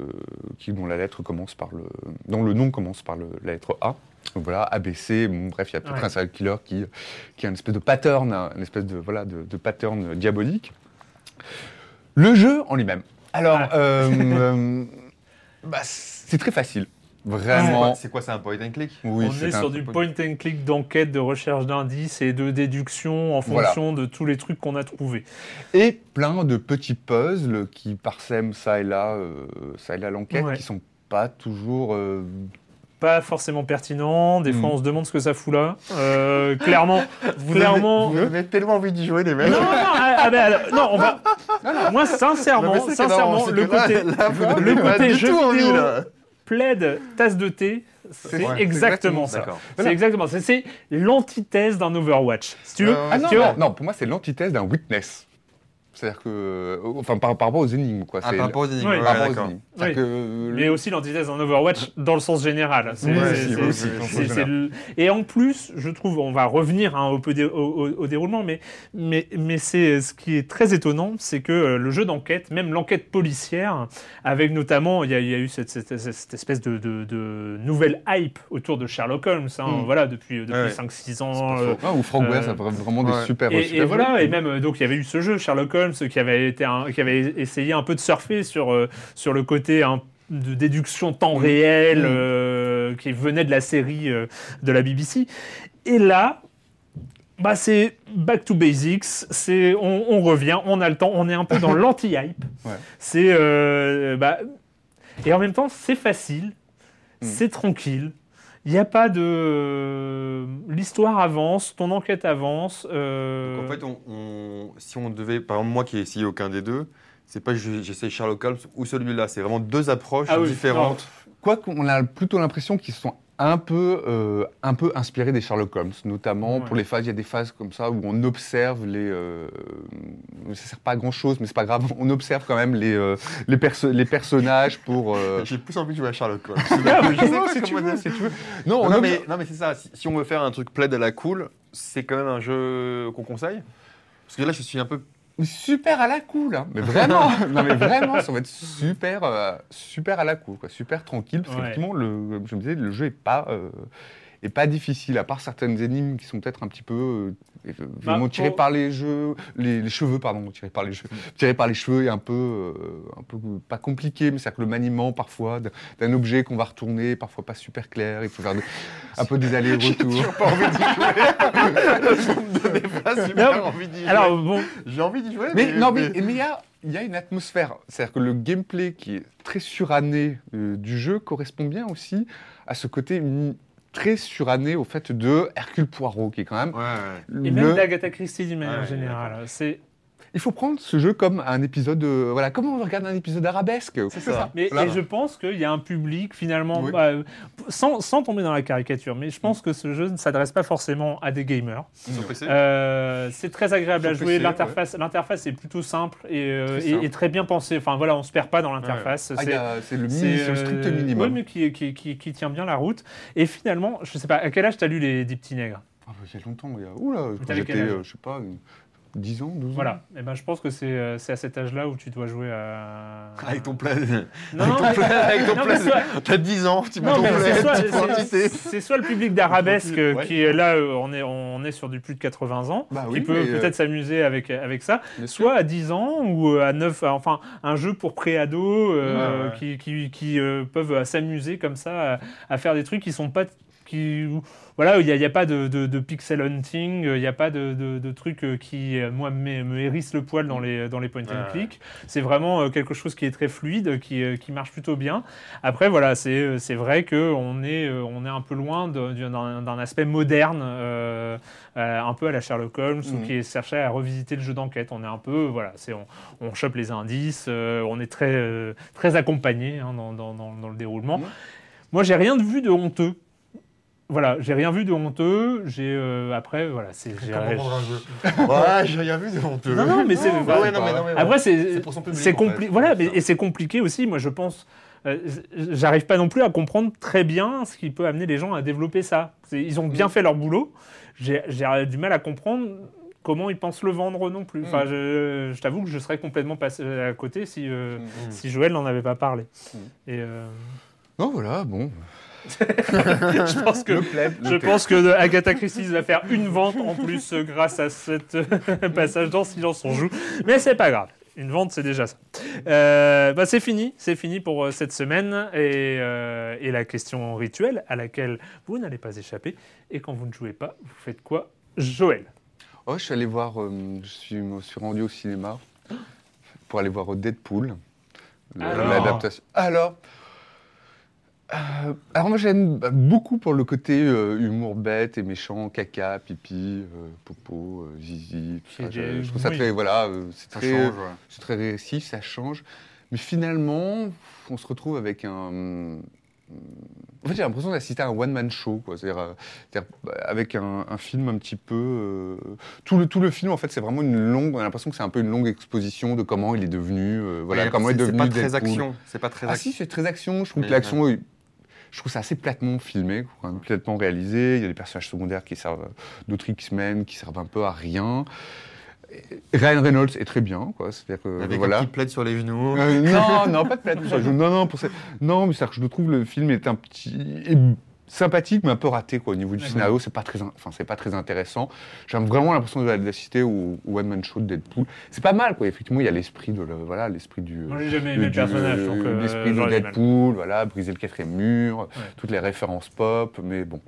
qui, dont la lettre commence par le, dont le nom commence par le- la lettre A. Donc voilà, ABC, bon, bref, il y a peut-être Ouais. un serial killer qui, qui a une espèce de pattern, hein, une espèce de, voilà, de, de pattern diabolique. Le jeu en lui-même. Alors, Ah. euh, euh, [laughs] bah, c'est très facile. Vraiment. C'est quoi, c'est un point and click? Oui, on est sur du point and click d'enquête, de recherche d'indices et de déduction en Voilà. fonction de tous les trucs qu'on a trouvés. Et plein de petits puzzles qui parsèment ça et là, euh, ça et là l'enquête, Ouais. qui sont pas toujours. euh, Pas forcément pertinent, des fois Mm. on se demande ce que ça fout là. Euh, clairement, [laughs] clairement. Vous avez tellement envie d'y jouer, les mecs. Non, non, ah, ah, ben, alors, non, on va. Moi, sincèrement, Non, non, sincèrement, le là- côté, là, vous le côté du jeu tout envie, vidéo, là. plaid, tasse de thé, c'est Ouais, exactement ça. C'est exactement. C'est- C'est l'antithèse d'un Overwatch. Si tu veux. Euh, Ah non, tu vois, non, non, pour moi c'est l'antithèse d'un witness. C'est-à-dire que, euh, enfin par, par rapport aux énigmes quoi. Ah, c'est par rapport aux énigmes. Oui. ouais, par rapport aux d'accord. énigmes. C'est-à-dire Oui. que, Mais aussi l'antithèse d'un Overwatch dans le sens général. Et en plus, je trouve, on va revenir hein, au, dé- au- au- au déroulement, mais, mais, mais c'est ce qui est très étonnant, c'est que euh, le jeu d'enquête, même l'enquête policière, avec notamment, il y a, il y a eu cette, cette- cette espèce de, de- de nouvelle hype autour de Sherlock Holmes, hein, Mm. voilà, depuis, depuis Ouais. 5-6 ans. euh, Ah, ou Frank Euh, West a vraiment des super. et, super et voilà, et même donc il y avait eu ce jeu Sherlock Holmes qui avait été un- qui avait essayé un peu de surfer sur euh, sur le côté hein, de déduction temps réel Mm. euh, qui venait de la série euh, de la BBC. Et là, bah c'est back to basics. C'est on, on revient, on a le temps, on est un peu dans [laughs] l'anti-hype. Ouais. C'est euh, bah, et en même temps c'est facile, Mm. c'est tranquille. Il n'y a pas de. L'histoire avance, ton enquête avance. euh, Donc, en fait, on, on- si on devait, par exemple, moi qui ai essayé aucun des deux, c'est pas j'essaye Sherlock Holmes ou celui-là, c'est vraiment deux approches Ah oui, différentes. Quoi qu'on a plutôt l'impression qu'ils sont un peu, euh, un peu inspirés des Sherlock Holmes, notamment Ouais. pour les phases. Il y a des phases comme ça où on observe les. Euh, ça sert pas à grand chose, mais c'est pas grave. On observe quand même les, euh, les, perso- les personnages pour. euh, [laughs] J'ai plus envie de jouer à Sherlock Holmes. [laughs] Ah, mais Je sais non, pas si tu comment veux, dire. si tu veux. Non, Non, on non, observe- mais, non, mais c'est ça. Si, si on veut faire un truc plaid à la cool, c'est quand même un jeu qu'on conseille. Parce que là, je suis un peu. Super à la cool, hein. mais [laughs] vraiment, non mais vraiment, ça va être [laughs] super, euh, super à la cool, quoi, super tranquille, parce Ouais. qu'effectivement, le, comme je me disais, le jeu est pas, euh, est pas difficile, à part certaines énigmes qui sont peut-être un petit peu euh, vraiment Bah, tirées par les jeux, les, les cheveux, pardon, tirées par les cheveux, tirées par les cheveux et un peu, euh, un peu pas compliqué, mais c'est-à-dire que le maniement parfois d'un- objet qu'on va retourner, parfois pas super clair, il faut faire de- un peu des [laughs] allers-retours. pas envie d'y jouer. Me pas super Non, envie d'y jouer. Alors bon, j'ai envie d'y jouer. Mais non, mais mais il y a, il y a une atmosphère. C'est-à-dire que le gameplay qui est très suranné euh, du jeu correspond bien aussi à ce côté mm, très suranné au fait de Hercule Poirot, qui est quand même. Ouais, ouais. et le- même d'Agatha Christie d'une manière Ouais, générale. C'est Il faut prendre ce jeu comme un épisode. de- voilà, comment on regarde un épisode arabesque C'est ça. Mais Voilà. et je pense qu'il y a un public finalement, Oui. bah, sans, sans tomber dans la caricature, mais je pense que ce jeu ne s'adresse pas forcément à des gamers. Euh, c'est très agréable à jouer. L'interface, l'interface est plutôt simple et, euh, Très et- simple. et très bien pensée. Enfin voilà, on se perd pas dans l'interface. Ah, C'est- le, strict euh, minimum. ouais, mais qui, qui, qui, qui tient bien la route. Et finalement, je sais pas, à quel âge t'as lu les, des petits nègres? Ah, bah, il y a longtemps, il y a. Oula, j'étais, euh, je sais pas, une- 10 ans, 12 ans. Voilà. Et ben, je pense que c'est euh, c'est à cet âge-là où tu dois jouer à. Avec ton plaid. Non, non, Avec ton plaid. Avec ton non, plaid. soit- T'as 10 ans, tu mets ton mais c'est plaid, soit, c'est- soit le public d'arabesque euh, Ouais. qui est là, euh, on est, on est sur du plus de 80 ans, Bah qui oui, peut euh, peut-être s'amuser avec, avec ça, soit à 10 ans ou à 9, enfin un jeu pour pré-ados euh, Ouais, ouais. qui, qui, qui, euh, peuvent s'amuser comme ça à, à faire des trucs qui sont pas qui voilà, il n'y a, il y a pas de, de- de pixel hunting, il n'y a pas de, de, de trucs euh, qui, euh, moi, me, me hérissent le poil dans les, dans les point and click. C'est vraiment euh, quelque chose qui est très fluide, qui, qui marche plutôt bien. Après, voilà, c'est c'est vrai qu'on est, on est un peu loin de- du- d'un aspect moderne, euh, un peu à la Sherlock Holmes, ou Mhm. qui cherchait à revisiter le jeu d'enquête. On est un peu, voilà, c'est on, on chope les indices, euh, on est très, euh, très accompagné hein, dans, dans- dans- dans le déroulement. Mhm. Moi, j'ai rien vu de honteux. Voilà, j'ai rien vu de honteux. J'ai euh, après, voilà, c'est. j'ai- Ouais, j'ai rien vu de honteux. Non, non, mais c'est- Ouais, ouais, non, mais non, mais Après, c'est C'est pour son public, c'est en fait. compli- Voilà, mais, et c'est compliqué aussi. Moi, je pense. euh, J'arrive pas non plus à comprendre très bien ce qui peut amener les gens à développer ça. Ils ont bien fait leur boulot. J'ai du mal à comprendre comment ils pensent le vendre non plus. Enfin, je, je t'avoue que je serais complètement passé à côté si, euh, si Joël n'en avait pas parlé. Et euh, Non, voilà, bon. [laughs] je pense que je pense que Agatha Christie va faire une vente en plus euh, grâce à ce [laughs] passage dans Silence on joue. Mais c'est pas grave. Une vente, c'est déjà ça. Euh, bah, c'est fini, c'est fini pour euh, cette semaine. Et, euh, et la question rituelle à laquelle vous n'allez pas échapper. Et quand vous ne jouez pas, vous faites quoi Joël? Oh, je suis allé voir, euh, je suis, me suis rendu au cinéma pour aller voir Deadpool, Alors l'adaptation. Alors, euh, alors moi j'aime beaucoup pour le côté euh, humour bête et méchant, caca, pipi, euh, popo, euh, zizi, tout ça. Je, des- je trouve ça oui. très, voilà, euh, c'est Ça très, change, ouais. c'est très régressif, ça change. Mais finalement, on se retrouve avec un. En fait, j'ai l'impression d'assister à un one-man show, quoi. C'est-à-dire, euh, c'est-à-dire, bah, avec un, un film un petit peu. euh, tout, le, tout le film, en fait, c'est vraiment une longue. On a l'impression que c'est un peu une longue exposition de comment il est devenu. euh, voilà, Ouais, comment il est c'est- devenu. C'est pas très action. C'est pas très Ah si, c'est très action. Je trouve Mais que l'action, est- je trouve ça assez platement filmé, quoi, platement réalisé. Il y a des personnages secondaires qui servent d'autres X-Men, qui servent un peu à rien. Ryan Reynolds est très bien, quoi. C'est-à-dire que Avec voilà. un petit plaid sur les genoux. Euh, non, non, pas de plateau. [laughs] sur le jeu. Non, non, pour ça- non, mais c'est que je trouve le film est un petit est sympathique, mais un peu raté quoi. Au niveau du scénario, c'est pas très, in- enfin c'est pas très intéressant. J'ai vraiment l'impression de- d'assister au, au one man show de Deadpool. C'est pas mal quoi. Effectivement, il y a l'esprit de le, voilà, l'esprit du. Moi, j'ai jamais du- aimé le du- personnage, donc euh, l'esprit de. Deadpool, voilà, briser le quatrième mur, toutes les références pop, mais bon.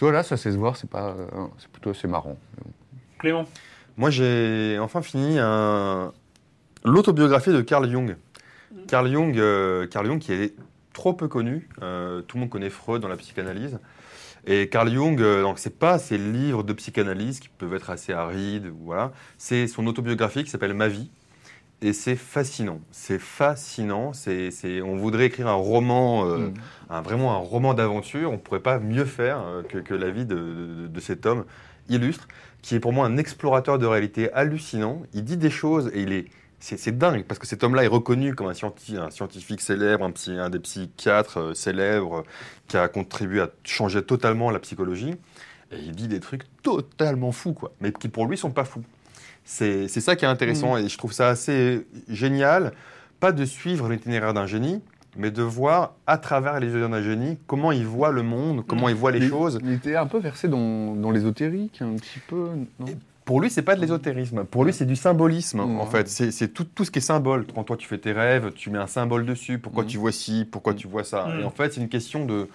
Voilà, ça c'est se voir, c'est pas, euh, c'est plutôt assez marrant. Clément? Moi, j'ai enfin fini un... l'autobiographie de Carl Jung. Carl Jung, euh, Carl Jung qui est trop peu connu. Euh, tout le monde connaît Freud dans la psychanalyse. Et Carl Jung, euh, donc c'est pas ses livres de psychanalyse qui peuvent être assez arides, voilà. C'est son autobiographie qui s'appelle Ma vie. Et c'est fascinant. C'est fascinant. C'est, c'est- on voudrait écrire un roman, euh, Mm. un, vraiment un roman d'aventure. On ne pourrait pas mieux faire euh, que, que la vie de, de- de cet homme illustre, qui est pour moi un explorateur de réalité hallucinant. Il dit des choses et il est. C'est, dingue parce que cet homme-là est reconnu comme un, scienti- un scientifique célèbre, un, psy- un des psychiatres euh, célèbres euh, qui a contribué à changer totalement la psychologie. Et il dit des trucs totalement fous, quoi, mais qui pour lui sont pas fous. C'est, ça qui est intéressant et je trouve ça assez génial, pas de suivre l'itinéraire d'un génie, mais de voir à travers les yeux d'un génie comment il voit le monde, comment il voit les Il- choses. Il était un peu versé dans, dans l'ésotérique, un petit peu. Non? Pour lui, c'est pas de l'ésotérisme. Pour lui, c'est du symbolisme, Mmh. en fait. C'est tout, tout ce qui est symbole. Quand toi, tu fais tes rêves, tu mets un symbole dessus. Pourquoi Mmh. tu vois ci? Pourquoi tu vois ça? Mmh. Et en fait, c'est une question de.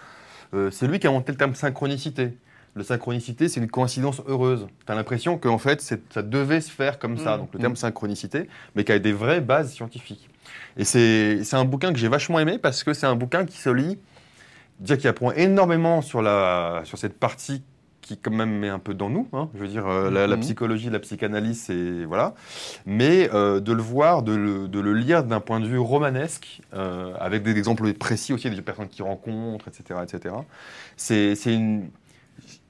euh, c'est lui qui a inventé le terme synchronicité. Le synchronicité, c'est une coïncidence heureuse. Tu as l'impression qu'en fait, ça devait se faire comme ça. Mmh. Donc le terme synchronicité, mais qui a des vraies bases scientifiques. Et c'est c'est un bouquin que j'ai vachement aimé parce que c'est un bouquin qui se lit, déjà qui apprend énormément sur, la, sur cette partie qui quand même est un peu dans nous. hein. Je veux dire, euh, la, la Mhm. psychologie, la psychanalyse, c'est voilà. Mais euh, de le voir, de le, de le lire d'un point de vue romanesque, euh, avec des exemples précis aussi des personnes qui rencontrent, etc., etc. C'est une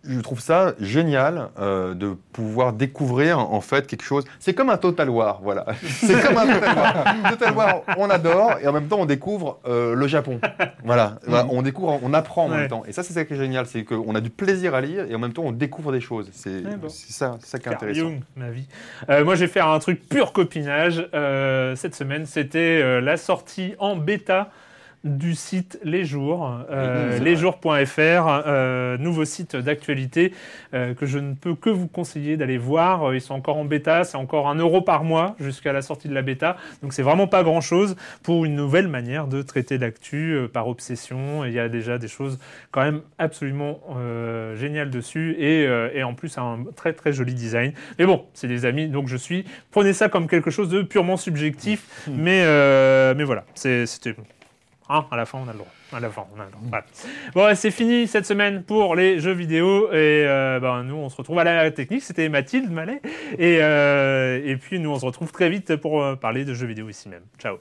je trouve ça génial euh, de pouvoir découvrir en fait quelque chose. C'est comme un Total War, voilà. [laughs] C'est comme un Total War. Total War, on adore et en même temps on découvre euh, le Japon. Voilà, Voilà, on découvre, on apprend en Ouais. même temps. Et ça, c'est ça qui est génial, c'est qu'on a du plaisir à lire et en même temps on découvre des choses. C'est bon. ça, ça qui est intéressant. Jung, ma vie. Euh, moi, je vais faire un truc pur copinage. Cette semaine, c'était la sortie en bêta du site Les Jours, euh, lesjours.fr, euh, nouveau site d'actualité euh, que je ne peux que vous conseiller d'aller voir. Ils sont encore en bêta, c'est encore un euro par mois jusqu'à la sortie de la bêta, donc c'est vraiment pas grand-chose pour une nouvelle manière de traiter l'actu par obsession. Il y a déjà des choses quand même absolument géniales dessus et, et en plus un très très joli design. Mais bon, c'est des amis, donc je suis. Prenez ça comme quelque chose de purement subjectif, mais, euh, mais voilà, c'est- c'était. Hein, à la fin, on a le droit. À la fin, on a le droit. Voilà. Bon, c'est fini cette semaine pour les jeux vidéo. Et euh, ben, nous, on se retrouve à la technique. C'était Mathilde Mallet. Et, euh, puis, nous, on se retrouve très vite pour euh, parler de jeux vidéo ici même. Ciao.